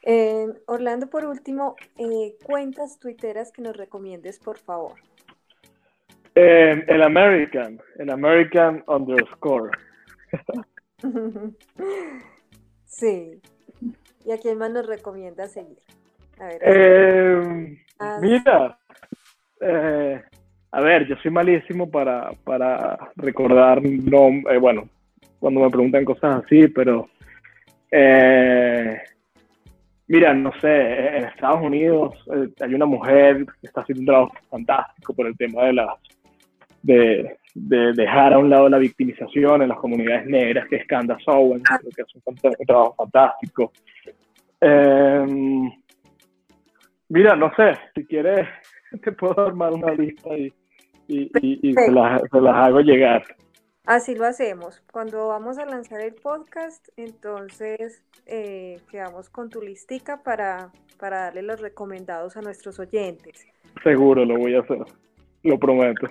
Eh, Orlando, por último, eh, cuentas tuiteras que nos recomiendes, por favor. Eh, el American, el American underscore. sí. ¿Y a quién más nos recomienda seguir? A ver, ah, mira, a ver, yo soy malísimo para, para recordar, no, bueno, cuando me preguntan cosas así, pero eh, Mira, no sé, en Estados Unidos eh, hay una mujer que está haciendo un trabajo fantástico por el tema de las de, dejar a un lado la victimización en las comunidades negras, que es Candace Owens, creo que hace un, trabajo fantástico. Em, mira, no sé, si quieres te puedo armar una lista y, y, se las hago llegar. Así lo hacemos. Cuando vamos a lanzar el podcast, entonces eh, quedamos con tu listica para, para darle los recomendados a nuestros oyentes. Seguro, lo voy a hacer. Lo prometo.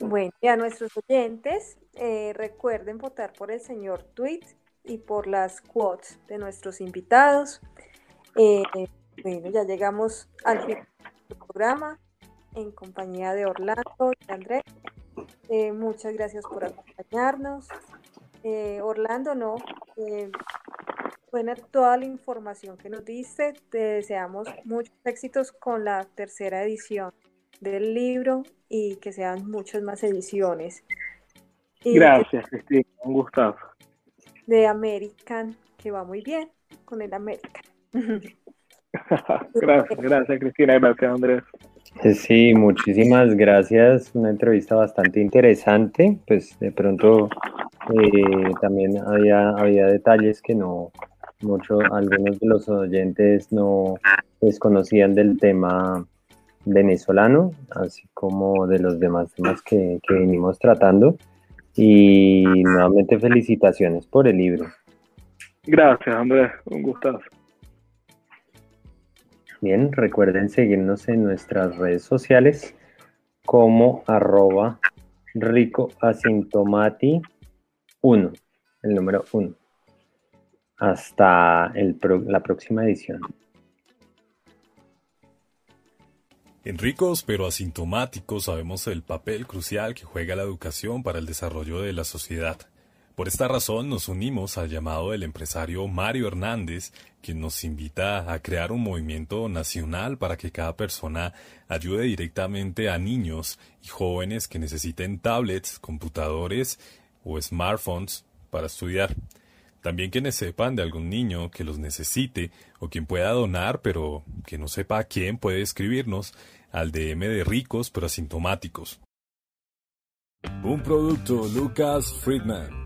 Bueno, y a nuestros oyentes, eh, recuerden votar por el señor Tweet y por las quotes de nuestros invitados. Eh, bueno, ya llegamos al final del programa en compañía de Orlando y Andrés. Eh, muchas gracias por acompañarnos. Eh, Orlando, no, eh, buena toda la información que nos diste. Te deseamos muchos éxitos con la tercera edición del libro y que sean muchas más ediciones. gracias, Cristina, un gustazo. De American, que va muy bien con el American. gracias, gracias, Cristina, gracias, Andrés. Sí, muchísimas gracias. Una entrevista bastante interesante. Pues de pronto eh, también había, había detalles que no, mucho, algunos de los oyentes no desconocían del tema venezolano, así como de los demás temas que, que venimos tratando. Y nuevamente felicitaciones por el libro. Gracias, Andrés. Un gustazo. Bien, recuerden seguirnos en nuestras redes sociales como arroba ricoasintomati 1, el número 1. Hasta la próxima edición. En ricos pero asintomáticos sabemos el papel crucial que juega la educación para el desarrollo de la sociedad. Por esta razón nos unimos al llamado del empresario Mario Hernández, quien nos invita a crear un movimiento nacional para que cada persona ayude directamente a niños y jóvenes que necesiten tablets, computadores o smartphones para estudiar. También quienes sepan de algún niño que los necesite o quien pueda donar pero que no sepa a quién puede escribirnos al DM de ricos pero asintomáticos. Un producto Lucas Friedman.